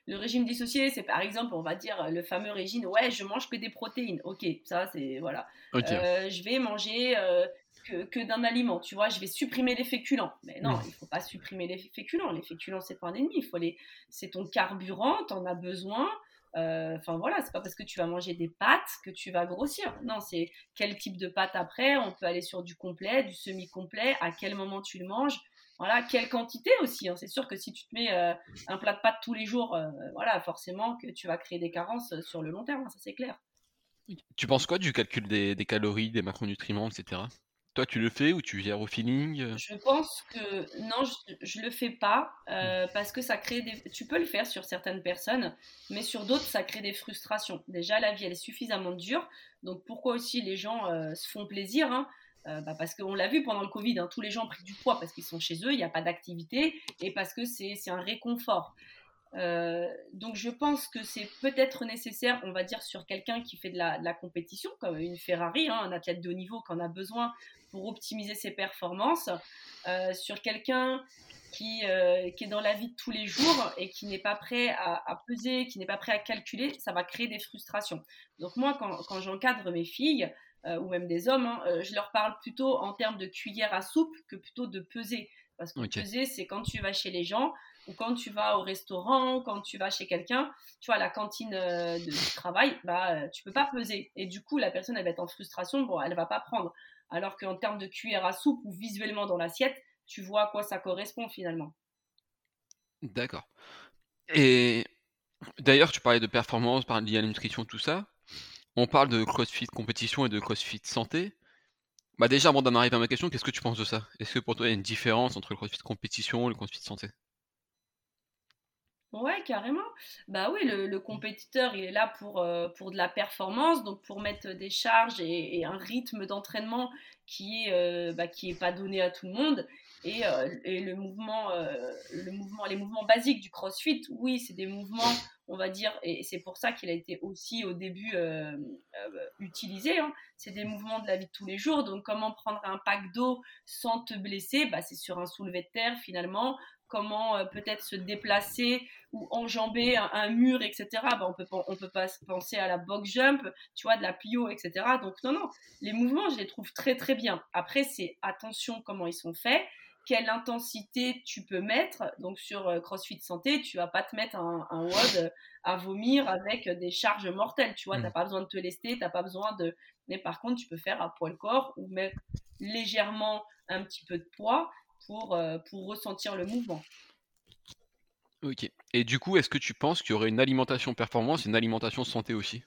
Le régime dissocié, c'est par exemple, on va dire le fameux régime, ouais, je mange que des protéines. Ok, ça c'est voilà. Euh, je vais manger euh, que, d'un aliment, tu vois, je vais supprimer les féculents. Mais non, il faut pas supprimer les féculents. Les féculents, c'est pas un ennemi. Il faut les, c'est ton carburant, tu en as besoin. Euh, enfin voilà, c'est pas parce que tu vas manger des pâtes que tu vas grossir. Non, c'est quel type de pâte après. On peut aller sur du complet, du semi-complet, à quel moment tu le manges. Voilà, quelle quantité aussi. Hein. C'est sûr que si tu te mets euh, un plat de pâtes tous les jours, euh, voilà, forcément que tu vas créer des carences sur le long terme, hein, ça c'est clair. Tu penses quoi du calcul des, des calories, des macronutriments, etc. Toi, tu le fais ou tu gères au feeling euh? Je pense que non, je, ne le fais pas euh, mmh. parce que ça crée des. Tu peux le faire sur certaines personnes, mais sur d'autres, ça crée des frustrations. Déjà, la vie, elle est suffisamment dure. Donc, pourquoi aussi les gens euh, se font plaisir hein? bah, parce qu'on l'a vu pendant le Covid, hein, tous les gens ont pris du poids parce qu'ils sont chez eux, il n'y a pas d'activité et parce que c'est un réconfort. donc je pense que c'est peut-être nécessaire, on va dire, sur quelqu'un qui fait de la, compétition, comme une Ferrari, hein, un athlète de haut niveau qui en a besoin pour optimiser ses performances, sur quelqu'un qui, qui, est dans la vie de tous les jours et qui n'est pas prêt à, peser, qui n'est pas prêt à calculer, ça va créer des frustrations. Donc moi, quand, quand j'encadre mes filles, ou même des hommes, hein, je leur parle plutôt en termes de cuillère à soupe que plutôt de peser. Parce que peser, c'est quand tu vas chez les gens, ou quand tu vas au restaurant, quand tu vas chez quelqu'un, tu vois, la cantine euh, de travail, bah, euh, tu peux pas peser. Et du coup, la personne, elle va être en frustration, bon, elle va pas prendre. Alors qu'en termes de cuillère à soupe ou visuellement dans l'assiette, tu vois à quoi ça correspond finalement. D'accord. Et d'ailleurs, tu parlais de performance, liée à la nutrition, tout ça. On parle de CrossFit compétition et de CrossFit santé. Bah déjà, avant d'en arriver à ma question, qu'est-ce que tu penses de ça? Est-ce que pour toi, il y a une différence entre le CrossFit compétition et le CrossFit santé? Ouais, carrément. Bah oui, le, compétiteur, il est là pour, euh, pour de la performance, donc pour mettre des charges et, un rythme d'entraînement qui est, euh, bah, qui est pas donné à tout le monde. Et, euh, et le mouvement, le mouvement, les mouvements basiques du CrossFit, oui, c'est des mouvements, on va dire, et c'est pour ça qu'il a été aussi au début utilisé. Hein. c'est des mouvements de la vie de tous les jours. Donc, comment prendre un pack d'eau sans te blesser? Bah, C'est sur un soulevé de terre finalement comment euh, peut-être se déplacer ou enjamber un, mur, etc. Bah, on peut on peut pas penser à la box jump, tu vois, de la plio, etc. Donc non, non, les mouvements, je les trouve très très bien. Après, c'est attention comment ils sont faits, quelle intensité tu peux mettre. Donc sur euh, CrossFit Santé, tu vas pas te mettre un, un WOD à vomir avec des charges mortelles, tu vois, tu mmh. pas besoin de te lester, tu n'as pas besoin de... Mais par contre, tu peux faire à poids le corps ou mettre légèrement un petit peu de poids pour, euh, pour ressentir le mouvement. Ok. Et du coup, est-ce que tu penses qu'il y aurait une alimentation performance et une alimentation santé aussi?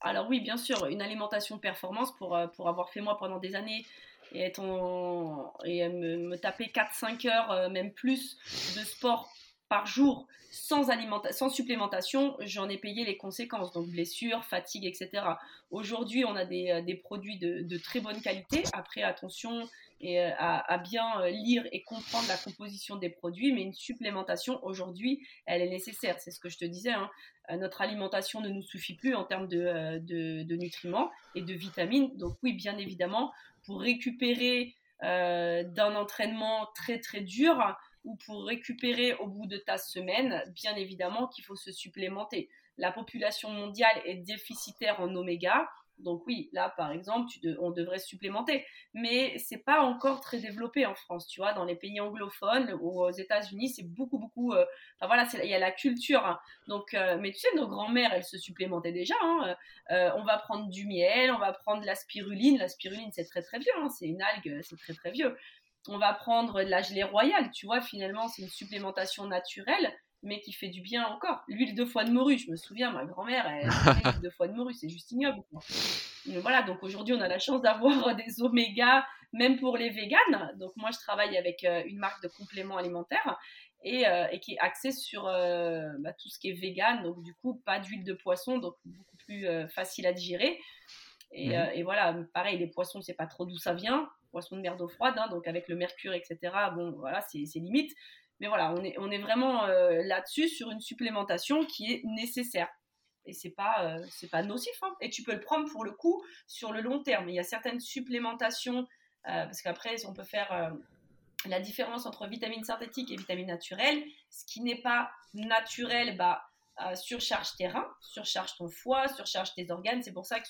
Alors oui, bien sûr, une alimentation performance pour, euh, pour avoir fait moi pendant des années et, être et me, me taper 4-5 heures, euh, même plus, de sport par jour sans, sans supplémentation, j'en ai payé les conséquences, donc blessures, fatigue, etc. Aujourd'hui, on a des, des produits de, très bonne qualité. Après, attention, et euh, à, bien euh, lire et comprendre la composition des produits, mais une supplémentation aujourd'hui, elle est nécessaire. C'est ce que je te disais. Hein. Euh, notre alimentation ne nous suffit plus en termes de, nutriments et de vitamines. Donc oui, bien évidemment, pour récupérer d'un entraînement très très dur ou pour récupérer au bout de ta semaine, bien évidemment qu'il faut se supplémenter. La population mondiale est déficitaire en oméga. Donc oui, là par exemple, on devrait supplémenter, mais c'est pas encore très développé en France, tu vois. Dans les pays anglophones aux États-Unis, c'est beaucoup beaucoup. Euh, enfin voilà, il y a la culture. Hein. Donc, euh, mais tu sais, nos grands-mères, elles se supplémentaient déjà. Hein. Euh, on va prendre du miel, on va prendre la spiruline. La spiruline, c'est très très vieux. Hein. C'est une algue, c'est très très vieux. On va prendre de la gelée royale, tu vois. Finalement, c'est une supplémentation naturelle mais qui fait du bien encore. L'huile de foie de morue, je me souviens, ma grand-mère, elle <laughs> l'huile de foie de morue, c'est juste ignoble. voilà, donc aujourd'hui, on a la chance d'avoir <laughs> des oméga, même pour les véganes. Donc moi, je travaille avec euh, une marque de compléments alimentaires et, euh, qui est axée sur euh, bah, tout ce qui est vegan. Donc du coup, pas d'huile de poisson, donc beaucoup plus facile à digérer. Et, mhm. et, voilà, pareil, les poissons, c'est pas trop d'où ça vient. Poisson de mer d'eau froide, hein, donc avec le mercure, etc. Bon, voilà, c'est limite. Mais voilà, on est, vraiment euh, là-dessus sur une supplémentation qui est nécessaire. Et c'est pas, euh, pas nocif. Hein. Et tu peux le prendre pour le coup sur le long terme. Il y a certaines supplémentations, euh, parce qu'après, on peut faire la différence entre vitamines synthétiques et vitamines naturelles. Ce qui n'est pas naturel, bah, surcharge tes reins, surcharge ton foie, surcharge tes organes. C'est pour ça que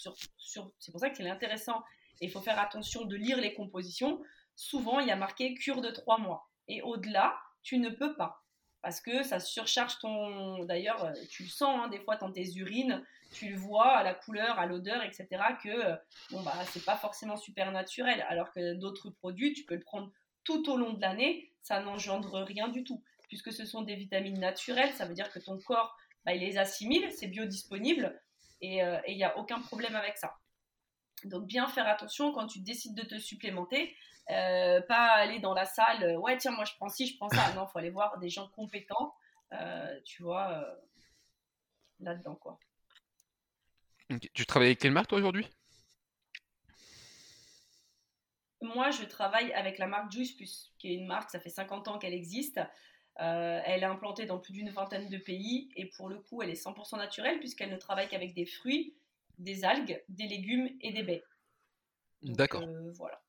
pour ça que c'est intéressant. Il faut faire attention de lire les compositions. Souvent, il y a marqué cure de trois mois. Et au-delà, tu ne peux pas. Parce que ça surcharge ton. D'ailleurs, euh, tu le sens hein, des fois dans tes urines, tu le vois à la couleur, à l'odeur, etc. Que euh, bon, bah, c'est pas forcément super naturel. Alors que d'autres produits, tu peux le prendre tout au long de l'année, ça n'engendre rien du tout. Puisque ce sont des vitamines naturelles, ça veut dire que ton corps, bah, il les assimile, c'est biodisponible et euh, il n'y a aucun problème avec ça. Donc bien faire attention quand tu décides de te supplémenter, euh, pas aller dans la salle, euh, ouais, tiens, moi je prends ci, je prends ça. Non, il faut aller voir des gens compétents, euh, tu vois, là-dedans, quoi. Tu travailles avec quelle marque, toi, aujourd'hui? Moi, je travaille avec la marque Juice Plus, qui est une marque, ça fait 50 ans qu'elle existe. elle est implantée dans plus d'une vingtaine de pays et pour le coup, elle est 100% naturelle puisqu'elle ne travaille qu'avec des fruits, des algues, des légumes et des baies. D'accord. voilà.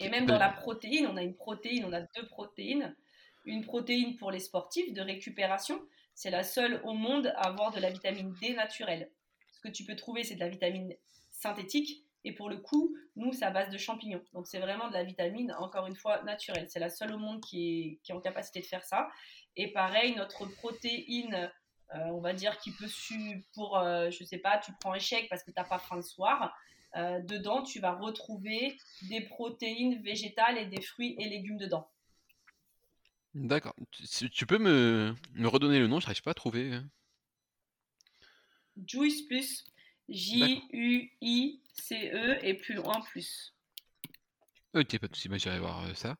Et même dans la protéine, on a une protéine, on a deux protéines. Une protéine pour les sportifs de récupération. C'est la seule au monde à avoir de la vitamine D naturelle. Ce que tu peux trouver, c'est de la vitamine synthétique. Et pour le coup, nous, c'est à base de champignons. Donc, c'est vraiment de la vitamine, encore une fois, naturelle. C'est la seule au monde qui est, en capacité de faire ça. Et pareil, notre protéine, euh, on va dire, qui peut su pour, euh, je sais pas, tu prends un chèque parce que tu n'as pas faim le soir. Euh, dedans, tu vas retrouver des protéines végétales et des fruits et légumes dedans. D'accord. Tu, peux me, me, redonner le nom, je n'arrive pas à trouver. Hein. Juice plus. J-U-I-C-E et plus loin plus. Ok, pas de soucis, bah, j'irai voir euh, ça.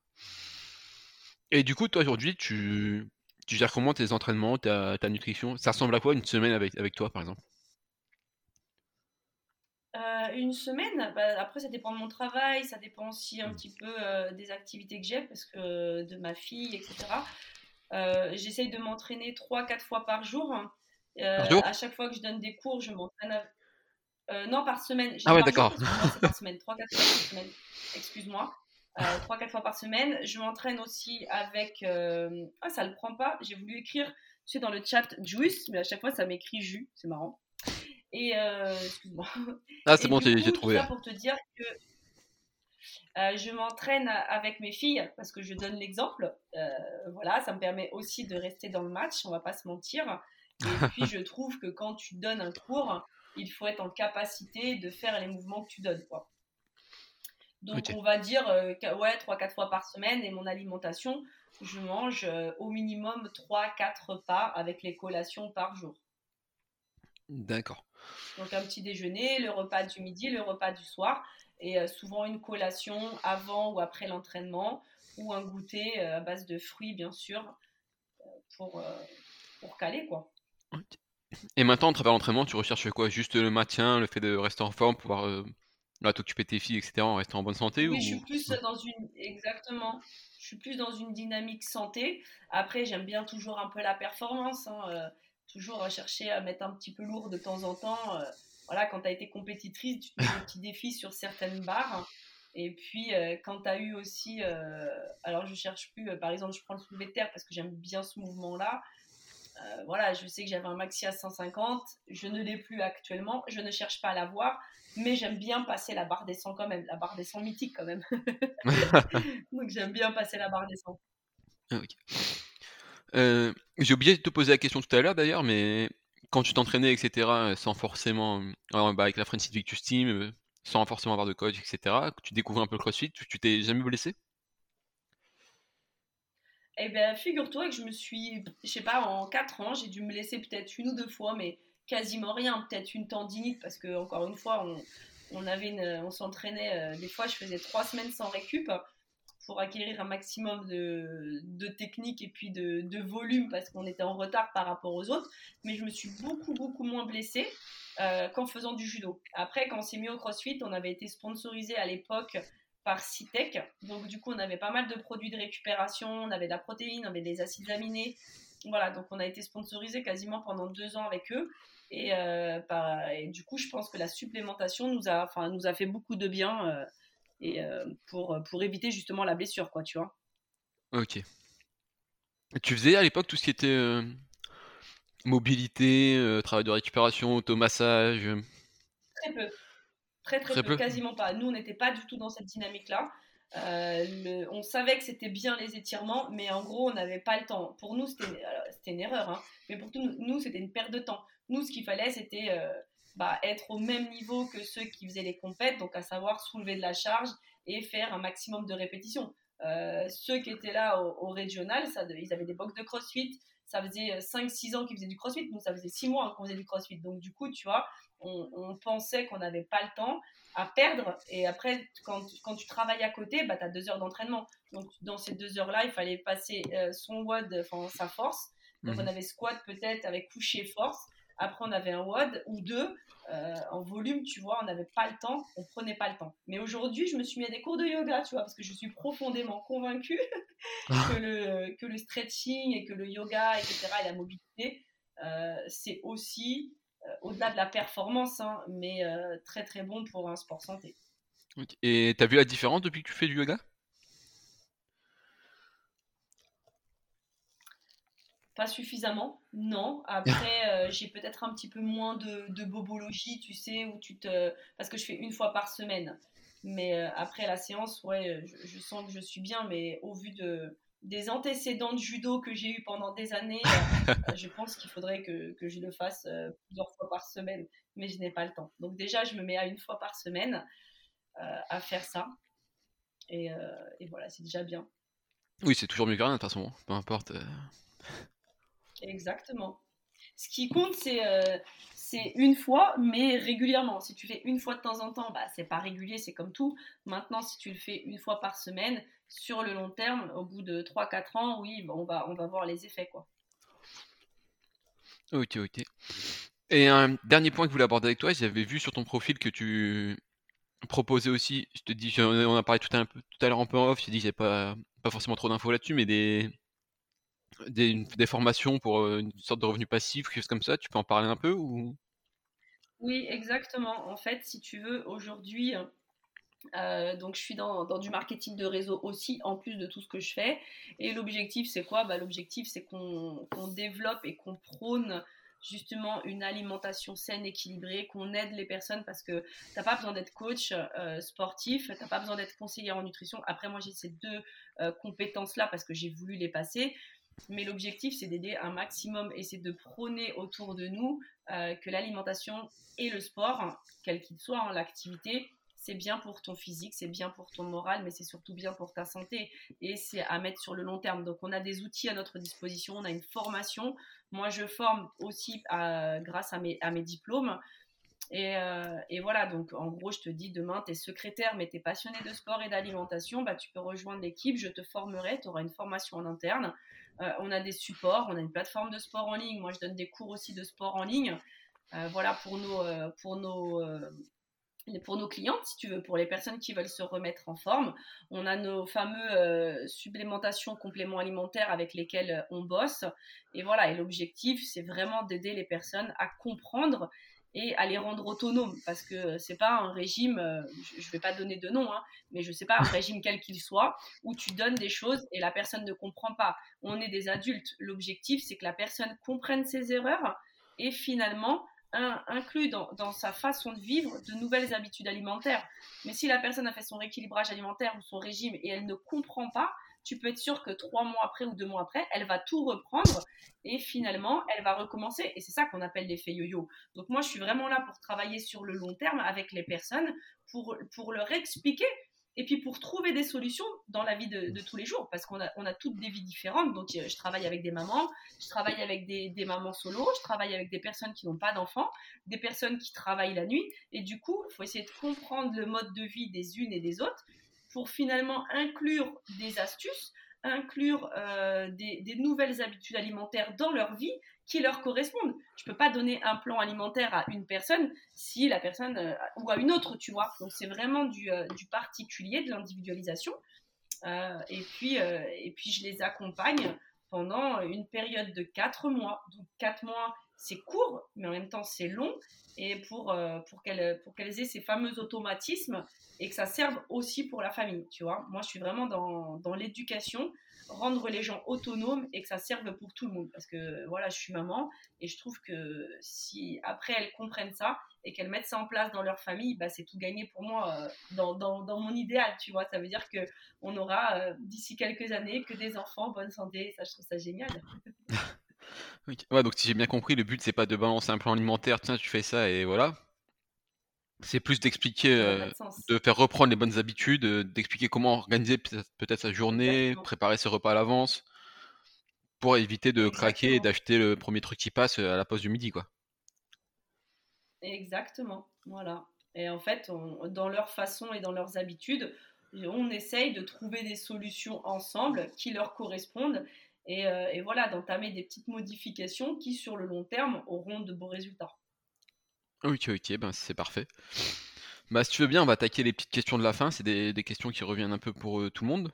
Et du coup, toi aujourd'hui, tu, tu gères comment tes entraînements, ta, ta nutrition? Ça ressemble à quoi une semaine avec, avec toi par exemple? Euh, une semaine, bah, après ça dépend de mon travail, ça dépend aussi un mmh. petit peu euh, des activités que j'ai, parce que de ma fille, etc. Euh, j'essaye de m'entraîner 3-4 fois par jour. À chaque fois que je donne des cours, je m'entraîne. non, par semaine. Ah ouais, d'accord. Par semaine, 3-4 fois par semaine. Excuse-moi. 3-4 fois par semaine. Je m'entraîne aussi avec. Ah, ça le prend pas. J'ai voulu écrire, tu dans le chat Juice, mais à chaque fois ça m'écrit jus. C'est marrant. Et euh, excuse-moi. Ah, c'est bon, j'ai trouvé. Ça pour te dire que euh, je m'entraîne avec mes filles parce que je donne l'exemple. Euh, voilà, ça me permet aussi de rester dans le match, on va pas se mentir. Et puis je trouve que quand tu donnes un cours, il faut être en capacité de faire les mouvements que tu donnes. Quoi. Donc on va dire ouais, 3-4 fois par semaine et mon alimentation, je mange au minimum 3-4 repas avec les collations par jour. D'accord. Donc un petit déjeuner, le repas du midi, le repas du soir, et euh, souvent une collation avant ou après l'entraînement, ou un goûter euh, à base de fruits, bien sûr, euh, pour, pour caler, quoi. Et maintenant, à travers l'entraînement, tu recherches quoi? Juste le maintien, le fait de rester en forme, pouvoir t'occuper de tes filles, etc., en restant en bonne santé Oui, je suis plus dans une... Exactement. Je suis plus dans une dynamique santé. Après, j'aime bien toujours un peu la performance. Hein, toujours chercher à mettre un petit peu lourd de temps en temps. Euh, voilà, quand tu as été compétitrice, tu te mets des petits défis sur certaines barres. Et puis, euh, quand tu as eu aussi, euh, alors je cherche plus, par exemple, je prends le soulevé de terre parce que j'aime bien ce mouvement-là. Voilà, je sais que j'avais un maxi à 150, je ne l'ai plus actuellement, je ne cherche pas à l'avoir, mais j'aime bien passer la barre des 100 quand même, la barre des 100 mythique quand même. <laughs> Donc j'aime bien passer la barre des 100. Ah, euh, j'ai oublié de te poser la question tout à l'heure d'ailleurs, mais quand tu t'entraînais, etc., sans forcément, euh, bah, avec la French Victus Team, euh, sans forcément avoir de coach, etc., tu découvres un peu le CrossFit, tu t'es jamais blessé? Eh bien, figure-toi que je me suis, je sais pas, en 4 ans, j'ai dû me blesser peut-être une ou deux fois, mais quasiment rien, peut-être une tendinite, parce que encore une fois, on, on s'entraînait, des fois je faisais 3 semaines sans récup, pour acquérir un maximum de, de technique et puis de, de volume parce qu'on était en retard par rapport aux autres. Mais je me suis beaucoup, beaucoup moins blessée euh, qu'en faisant du judo. Après, quand on s'est mis au CrossFit, on avait été sponsorisé à l'époque par Citec. Donc, du coup, on avait pas mal de produits de récupération, on avait de la protéine, on avait des acides aminés. Voilà, donc on a été sponsorisé quasiment pendant deux ans avec eux. Et, euh, et, du coup, je pense que la supplémentation nous a, enfin, nous a fait beaucoup de bien. Euh, et euh, pour, pour éviter justement la blessure, quoi, tu vois. Ok. tu faisais à l'époque tout ce qui était mobilité, travail de récupération, automassage Très peu. Très, très, peu, quasiment pas. Nous, on n'était pas du tout dans cette dynamique-là. on savait que c'était bien les étirements, mais en gros, on n'avait pas le temps. Pour nous, c'était une erreur, hein. mais pour nous, c'était une perte de temps. Nous, ce qu'il fallait, c'était bah, être au même niveau que ceux qui faisaient les compètes, donc à savoir soulever de la charge et faire un maximum de répétitions. Euh, ceux qui étaient là au, régional, ça, ils avaient des box de crossfit, ça faisait 5-6 ans qu'ils faisaient du crossfit, nous ça faisait 6 mois qu'on faisait du crossfit. Donc du coup, tu vois, on, pensait qu'on n'avait pas le temps à perdre. Et après, quand, quand tu travailles à côté, bah, tu as 2 heures d'entraînement. Donc dans ces 2 heures-là, il fallait passer euh, son WOD, enfin sa force. Donc mhm. on avait squat peut-être avec coucher force Après, on avait un WOD ou deux. Euh, en volume, tu vois, on n'avait pas le temps, on prenait pas le temps. Mais aujourd'hui, je me suis mis à des cours de yoga, tu vois, parce que je suis profondément convaincue <laughs> que, le, que le stretching et que le yoga, etc., et la mobilité, euh, c'est aussi, au-delà de la performance, hein, mais très très bon pour un sport santé. Et tu as vu la différence depuis que tu fais du yoga? Pas suffisamment, non. Après, <laughs> euh, j'ai peut-être un petit peu moins de, bobologie, tu sais, où tu te. Parce que je fais une fois par semaine. Mais euh, après la séance, ouais, je, sens que je suis bien, mais au vu de, des antécédents de judo que j'ai eu pendant des années, euh, je pense qu'il faudrait que, que, je le fasse plusieurs fois par semaine. Mais je n'ai pas le temps. Donc, déjà, je me mets à une fois par semaine à faire ça. Et, et voilà, c'est déjà bien. Oui, c'est toujours mieux que rien, de toute façon, peu importe. Exactement. Ce qui compte, c'est euh, c'est une fois, mais régulièrement. Si tu fais une fois de temps en temps, bah, c'est pas régulier, c'est comme tout. Maintenant, si tu le fais une fois par semaine, sur le long terme, au bout de 3-4 ans, oui, on, va, on va voir les effets. quoi. Ok, ok. Et un dernier point que je voulais aborder avec toi, j'avais vu sur ton profil que tu proposais aussi, je te dis, on a parlé tout à, tout à l'heure un peu en off, je dit j'avais pas, pas forcément trop d'infos là-dessus, mais des, des, formations pour euh, une sorte de revenu passif, quelque chose comme ça Tu peux en parler un peu ou? Oui, exactement. En fait, si tu veux, aujourd'hui, euh, donc je suis dans, du marketing de réseau aussi, en plus de tout ce que je fais. Et l'objectif, c'est quoi? Bah, L'objectif, c'est qu'on développe et qu'on prône justement une alimentation saine, équilibrée, qu'on aide les personnes parce que tu n'as pas besoin d'être coach euh, sportif, tu n'as pas besoin d'être conseiller en nutrition. Après, moi, j'ai ces deux compétences-là parce que j'ai voulu les passer. Mais l'objectif, c'est d'aider un maximum et c'est de prôner autour de nous euh, que l'alimentation et le sport, quel qu'il soit, hein, l'activité, c'est bien pour ton physique, c'est bien pour ton moral, mais c'est surtout bien pour ta santé. Et c'est à mettre sur le long terme. Donc, on a des outils à notre disposition, on a une formation. Moi, je forme aussi euh, grâce à mes, diplômes. Et, euh, et, voilà, donc en gros, je te dis demain, tu es secrétaire, mais tu es passionné de sport et d'alimentation, bah, tu peux rejoindre l'équipe, je te formerai, tu auras une formation en interne. Euh, on a des supports, on a une plateforme de sport en ligne. Moi, je donne des cours aussi de sport en ligne. Voilà pour nos, pour nos pour nos clientes, si tu veux, pour les personnes qui veulent se remettre en forme. On a nos fameux supplémentations, compléments alimentaires avec lesquels on bosse. Et voilà, et l'objectif, c'est vraiment d'aider les personnes à comprendre et à les rendre autonomes parce que c'est pas un régime, euh, je, vais pas donner de nom, hein, mais je sais pas un régime quel qu'il soit où tu donnes des choses et la personne ne comprend pas. On est des adultes. L'objectif c'est que la personne comprenne ses erreurs et finalement inclut dans, dans, sa façon de vivre de nouvelles habitudes alimentaires. Mais si la personne a fait son rééquilibrage alimentaire ou son régime et elle ne comprend pas, tu peux être sûr que trois mois après ou deux mois après, elle va tout reprendre et finalement, elle va recommencer. Et c'est ça qu'on appelle l'effet yo-yo. Donc moi, je suis vraiment là pour travailler sur le long terme avec les personnes, pour, pour leur expliquer et puis pour trouver des solutions dans la vie de, tous les jours, parce qu'on a, on a toutes des vies différentes. Donc je travaille avec des mamans, je travaille avec des, des mamans solo, je travaille avec des personnes qui n'ont pas d'enfants, des personnes qui travaillent la nuit. Et du coup, il faut essayer de comprendre le mode de vie des unes et des autres pour finalement inclure des astuces, inclure euh, des, nouvelles habitudes alimentaires dans leur vie qui leur correspondent. Je peux pas donner un plan alimentaire à une personne si la personne euh, ou à une autre, tu vois. Donc c'est vraiment du, euh, particulier, de l'individualisation. et puis et puis je les accompagne pendant une période de quatre mois. Donc quatre mois, c'est court, mais en même temps c'est long et pour, euh, pour qu'elles aient ces fameux automatismes et que ça serve aussi pour la famille, tu vois. Moi, je suis vraiment dans, dans l'éducation, rendre les gens autonomes et que ça serve pour tout le monde. Parce que, voilà, je suis maman et je trouve que si après elles comprennent ça et qu'elles mettent ça en place dans leur famille, bah, c'est tout gagné pour moi euh, dans, dans, mon idéal, tu vois. Ça veut dire qu'on aura euh, d'ici quelques années que des enfants en bonne santé. Ça, je trouve ça génial. <laughs> Ouais, donc si j'ai bien compris, le but c'est pas de balancer un plan alimentaire, tiens, tu fais ça et voilà. C'est plus d'expliquer, euh, de faire reprendre les bonnes habitudes, euh, d'expliquer comment organiser peut-être sa journée, préparer ses repas à l'avance, pour éviter de craquer et d'acheter le premier truc qui passe euh, à la pause du midi, quoi. Exactement, voilà. Et en fait, dans leur façon et dans leurs habitudes, on essaye de trouver des solutions ensemble qui leur correspondent et, voilà, d'entamer des petites modifications qui, sur le long terme, auront de beaux résultats. Ok, ok, ben c'est parfait. Bah, si tu veux bien, on va attaquer les petites questions de la fin. C'est des, questions qui reviennent un peu pour tout le monde.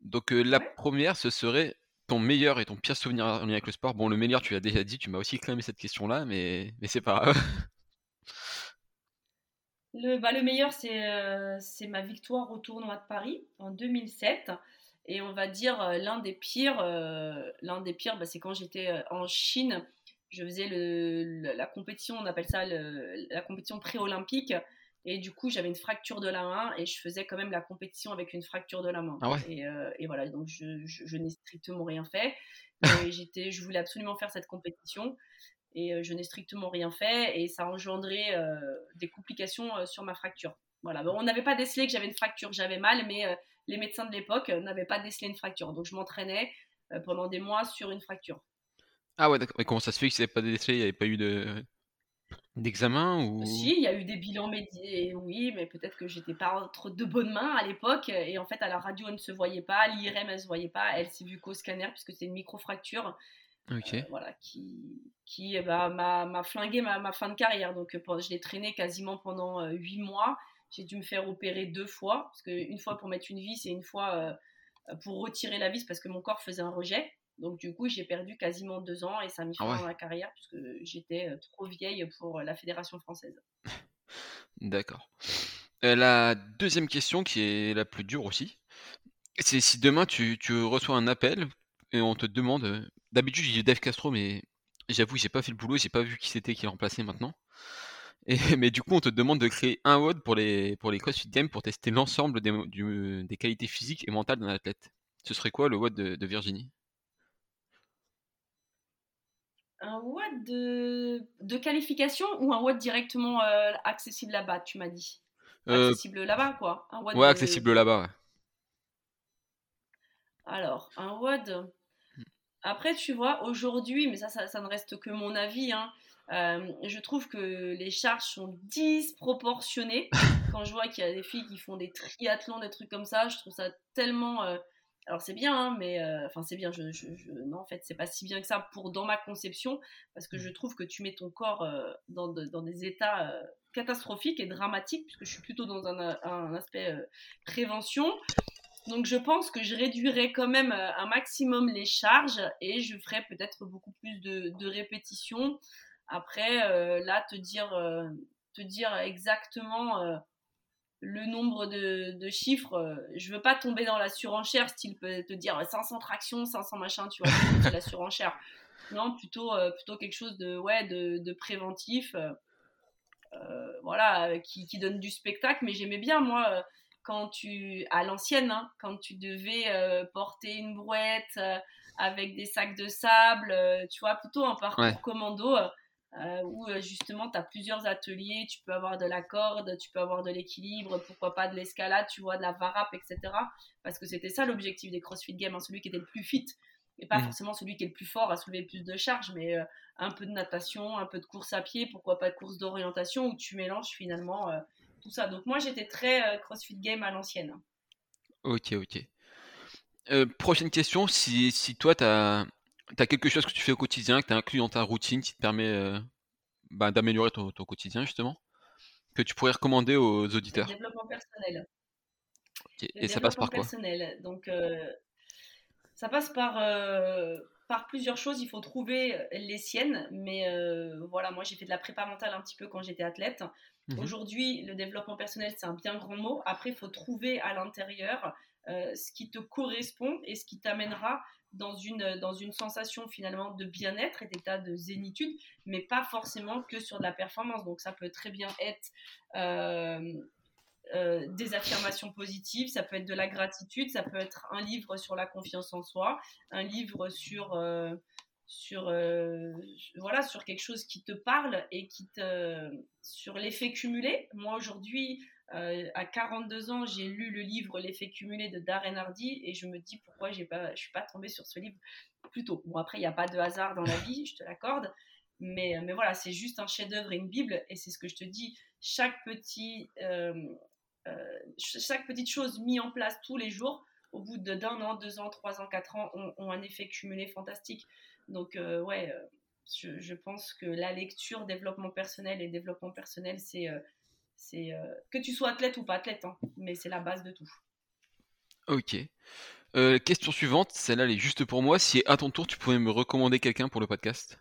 Donc, la première, ce serait ton meilleur et ton pire souvenir en lien avec le sport. Bon, le meilleur, tu l'as déjà dit, tu m'as aussi clamé cette question-là, mais, mais c'est pas grave. Le, bah, le meilleur, c'est ma victoire au tournoi de Paris en 2007. Et on va dire euh, l'un des pires, euh, l'un des pires, bah, c'est quand j'étais euh, en Chine. Je faisais le, la compétition, on appelle ça la compétition pré-olympique. Et du coup, j'avais une fracture de la main et je faisais quand même la compétition avec une fracture de la main. Ah et, et, voilà, donc je, je, n'ai strictement rien fait. <laughs> j'étais, je voulais absolument faire cette compétition et je n'ai strictement rien fait et ça a engendré des complications sur ma fracture. Voilà, bon, on n'avait pas décelé que j'avais une fracture, j'avais mal, mais les médecins de l'époque n'avaient pas décelé une fracture. Donc je m'entraînais euh, pendant des mois sur une fracture. Ah ouais, d'accord. Mais comment ça se fait que n'avait pas décelé? Il n'y avait pas eu de d'examen ou? Si, il y a eu des bilans médicaux, oui, mais peut-être que j'étais pas trop de bonnes mains à l'époque. Et en fait, à la radio, elle ne se voyait pas, l'IRM, elle ne se voyait pas, elle s'est vue qu'au scanner, puisque c'est une micro-fracture. Ok. Euh, voilà, qui, qui eh ben, m'a flingué ma, ma, fin de carrière. Donc, je l'ai traîné quasiment pendant 8 euh, mois. J'ai dû me faire opérer deux fois, parce qu'une fois pour mettre une vis et une fois euh, pour retirer la vis parce que mon corps faisait un rejet. Donc du coup, j'ai perdu quasiment deux ans et ça m'a mis ah fin dans ma carrière puisque j'étais euh, trop vieille pour la fédération française. <laughs> D'accord. Euh, la deuxième question qui est la plus dure aussi, c'est si demain tu, tu, reçois un appel et on te demande, d'habitude j'ai Dave Castro mais j'avoue j'ai pas fait le boulot, j'ai pas vu qui c'était qui l'a remplacé maintenant. <laughs> mais du coup, on te demande de créer un WOD pour les, pour les CrossFit Games pour tester l'ensemble des, des qualités physiques et mentales d'un athlète. Ce serait quoi le WOD de, Virginie? Un WOD de, de, qualification ou un WOD directement euh, accessible là-bas, tu m'as dit? Euh, Accessible là-bas, quoi un Ouais, accessible là-bas, ouais. Alors, un WOD. Après, tu vois, aujourd'hui, mais ça, ça, ça, ne reste que mon avis, hein, euh, je trouve que les charges sont disproportionnées. <laughs> Quand je vois qu'il y a des filles qui font des triathlons, des trucs comme ça, je trouve ça tellement. Euh, alors c'est bien, hein, mais euh, enfin c'est bien. Je, non, en fait, c'est pas si bien que ça pour dans ma conception, parce que je trouve que tu mets ton corps dans, dans, des états catastrophiques et dramatiques, puisque je suis plutôt dans un, un aspect prévention. Donc je pense que je réduirais quand même un maximum les charges et je ferais peut-être beaucoup plus de, de répétitions. Après, euh, là, te dire, euh, te dire exactement euh, le nombre de, chiffres, je veux pas tomber dans la surenchère, style te dire 500 tractions, 500 machins, tu vois, c'est la surenchère. <laughs> Non, plutôt, plutôt quelque chose de, ouais, de, préventif, voilà, qui, donne du spectacle. Mais j'aimais bien, moi, quand tu, à l'ancienne, hein, quand tu devais porter une brouette avec des sacs de sable, tu vois, plutôt un parcours commando euh, où euh, justement tu as plusieurs ateliers, tu peux avoir de la corde, tu peux avoir de l'équilibre, pourquoi pas de l'escalade, tu vois, de la varap, etc. Parce que c'était ça l'objectif des CrossFit Games, hein, celui qui était le plus fit, et pas mm. forcément celui qui est le plus fort à soulever plus de charges, mais euh, un peu de natation, un peu de course à pied, pourquoi pas de course d'orientation, où tu mélanges finalement tout ça. Donc moi j'étais très CrossFit Game à l'ancienne. Ok, ok. prochaine question, si, si toi tu as tu as quelque chose que tu fais au quotidien, que tu as inclus dans ta routine qui te permet euh, bah, d'améliorer ton, quotidien, justement, que tu pourrais recommander aux auditeurs? Le développement personnel. Et ça passe par quoi? personnel. Donc, euh, ça passe par, euh, par plusieurs choses. Il faut trouver les siennes. Mais voilà, moi, j'ai fait de la prépa mentale un petit peu quand j'étais athlète. Mmh Aujourd'hui, le développement personnel, c'est un bien grand mot. Après, il faut trouver à l'intérieur ce qui te correspond et ce qui t'amènera dans une, dans une sensation finalement de bien-être et d'état de zénitude, mais pas forcément que sur de la performance. Donc ça peut très bien être euh, euh, des affirmations positives, ça peut être de la gratitude, ça peut être un livre sur la confiance en soi, un livre sur... Euh, sur voilà sur quelque chose qui te parle et qui te sur l'effet cumulé moi aujourd'hui euh, à 42 ans, j'ai lu le livre L'effet cumulé de Darren Hardy et je me dis pourquoi j'ai pas, je suis pas tombée sur ce livre plus tôt. Bon, après, il n'y a pas de hasard dans la vie, je te l'accorde. Mais, mais voilà, c'est juste un chef-d'œuvre et une Bible. Et c'est ce que je te dis. Chaque, petit, euh, euh, chaque petite chose mise en place tous les jours au bout d'un an, deux ans, trois ans, quatre ans, ont, un effet cumulé fantastique. Donc, ouais, je, pense que la lecture, développement personnel et développement personnel, c'est c'est que tu sois athlète ou pas athlète, hein, mais c'est la base de tout. Ok. question suivante, celle-là elle est juste pour moi. Si à ton tour tu pouvais me recommander quelqu'un pour le podcast?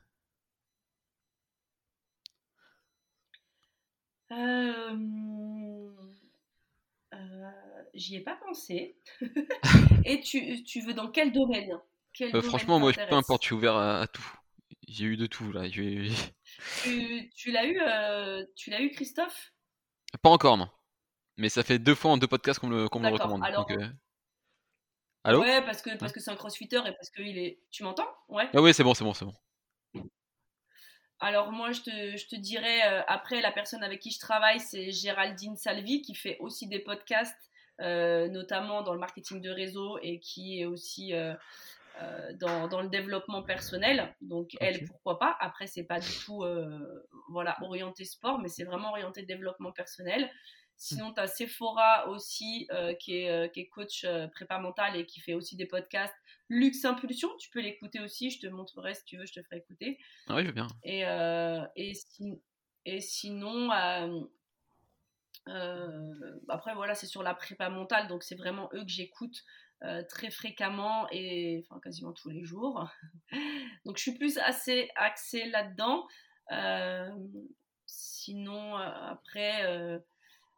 Euh, euh, j'y ai pas pensé. <laughs> Et tu, tu, veux dans quel domaine, euh, Franchement, moi, peu importe, je suis ouvert à, tout. J'ai eu de tout là. tu, tu l'as eu, tu l'as eu, Christophe? Pas encore, non. Mais ça fait deux fois en deux podcasts qu'on me, me recommande. Alors... Allô? Ouais, parce que parce que c'est un crossfitter et parce qu'il est. Tu m'entends? Ouais. Ah oui, c'est bon, c'est bon, c'est bon. Alors moi, je te, dirais, euh, après, la personne avec qui je travaille, c'est Géraldine Salvi, qui fait aussi des podcasts, euh, notamment dans le marketing de réseau et qui est aussi euh, dans, le développement personnel. Donc elle, pourquoi pas. Après, c'est pas du tout voilà, orienté sport, mais c'est vraiment orienté développement personnel. Sinon, tu as Sephora aussi, qui, est, qui, est, coach prépa mental et qui fait aussi des podcasts Luxe Impulsion, tu peux l'écouter aussi, je te montrerai si tu veux, je te ferai écouter. Ah oui, je veux bien. Et, euh, et, et, sinon, euh, euh, après voilà, c'est sur la prépa mentale, donc c'est vraiment eux que j'écoute très fréquemment et enfin quasiment tous les jours. <laughs> donc je suis plus assez axée là-dedans. sinon, après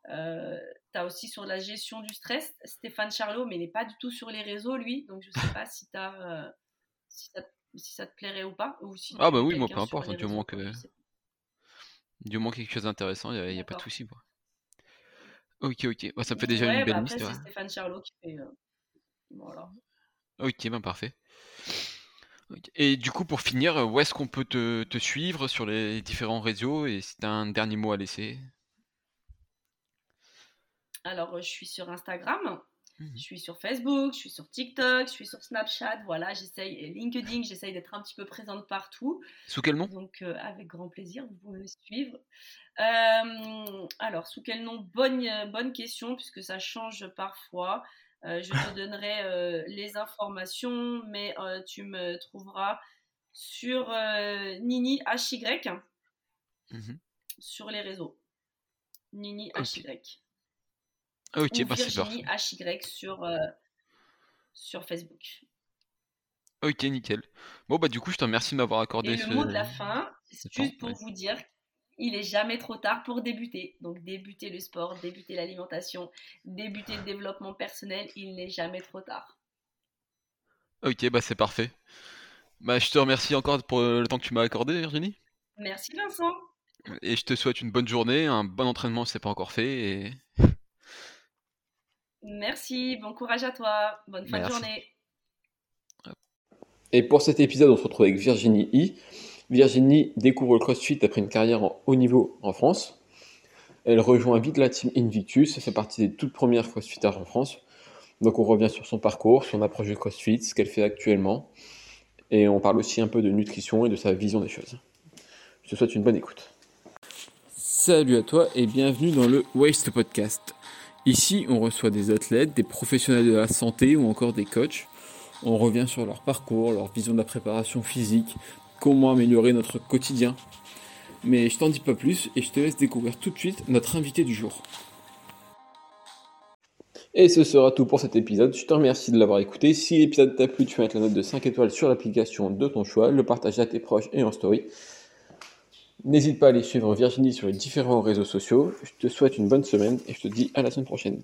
euh, tu as aussi sur la gestion du stress Stéphane Charlot, mais il n'est pas du tout sur les réseaux, lui. Donc, je ne sais pas si, as, euh, si, ça, si, ça, te plairait ou pas. Ou si ah, bah oui, moi, peu importe. Du moment, que... du moment quelque chose d'intéressant, il n'y a, pas de souci. Ok, ok. Bah, ça me fait déjà une belle bah liste. C'est Stéphane Charlot qui fait. Euh, voilà. Ok, ben parfait. Et du coup, pour finir, où est-ce qu'on peut te, te, suivre sur les différents réseaux et si tu as un dernier mot à laisser? Alors, euh, je suis sur Instagram, mmh. je suis sur Facebook, je suis sur TikTok, je suis sur Snapchat. Voilà, j'essaye, et LinkedIn, j'essaye d'être un petit peu présente partout. Sous quel nom? Donc, euh, avec grand plaisir, vous pouvez me suivre. Euh, alors, sous quel nom? Bonne, bonne question, puisque ça change parfois. Je te donnerai les informations, mais tu me trouveras sur Nini HY mmh sur les réseaux. Nini HY. Ah, ok, bah Virginie HY sur, euh, sur Facebook. Ok, nickel. Bon, bah, du coup, je te remercie de m'avoir accordé Et le mot de la fin, c'est juste pour vous dire il est jamais trop tard pour débuter. Donc, débuter le sport, débuter l'alimentation, débuter le développement personnel, il n'est jamais trop tard. Ok, bah, c'est parfait. Bah, je te remercie encore pour le temps que tu m'as accordé, Virginie. Merci, Vincent. Et je te souhaite une bonne journée, un bon entraînement si c'est pas encore fait. Et... Merci, bon courage à toi, bonne fin de journée. Et pour cet épisode, on se retrouve avec Virginie I. Virginie découvre le CrossFit après une carrière en haut niveau en France. Elle rejoint vite la team Invictus, fait partie des toutes premières CrossFitters en France. Donc on revient sur son parcours, son approche du CrossFit, ce qu'elle fait actuellement. Et on parle aussi un peu de nutrition et de sa vision des choses. Je te souhaite une bonne écoute. Salut à toi et bienvenue dans le Waste Podcast. Ici, on reçoit des athlètes, des professionnels de la santé ou encore des coachs. On revient sur leur parcours, leur vision de la préparation physique, comment améliorer notre quotidien. Mais je t'en dis pas plus et je te laisse découvrir tout de suite notre invité du jour. Et ce sera tout pour cet épisode. Je te remercie de l'avoir écouté. Si l'épisode t'a plu, tu peux mettre la note de 5 étoiles sur l'application de ton choix, le partager à tes proches et en story. N'hésite pas à aller suivre Virginie sur les différents réseaux sociaux. Je te souhaite une bonne semaine et je te dis à la semaine prochaine.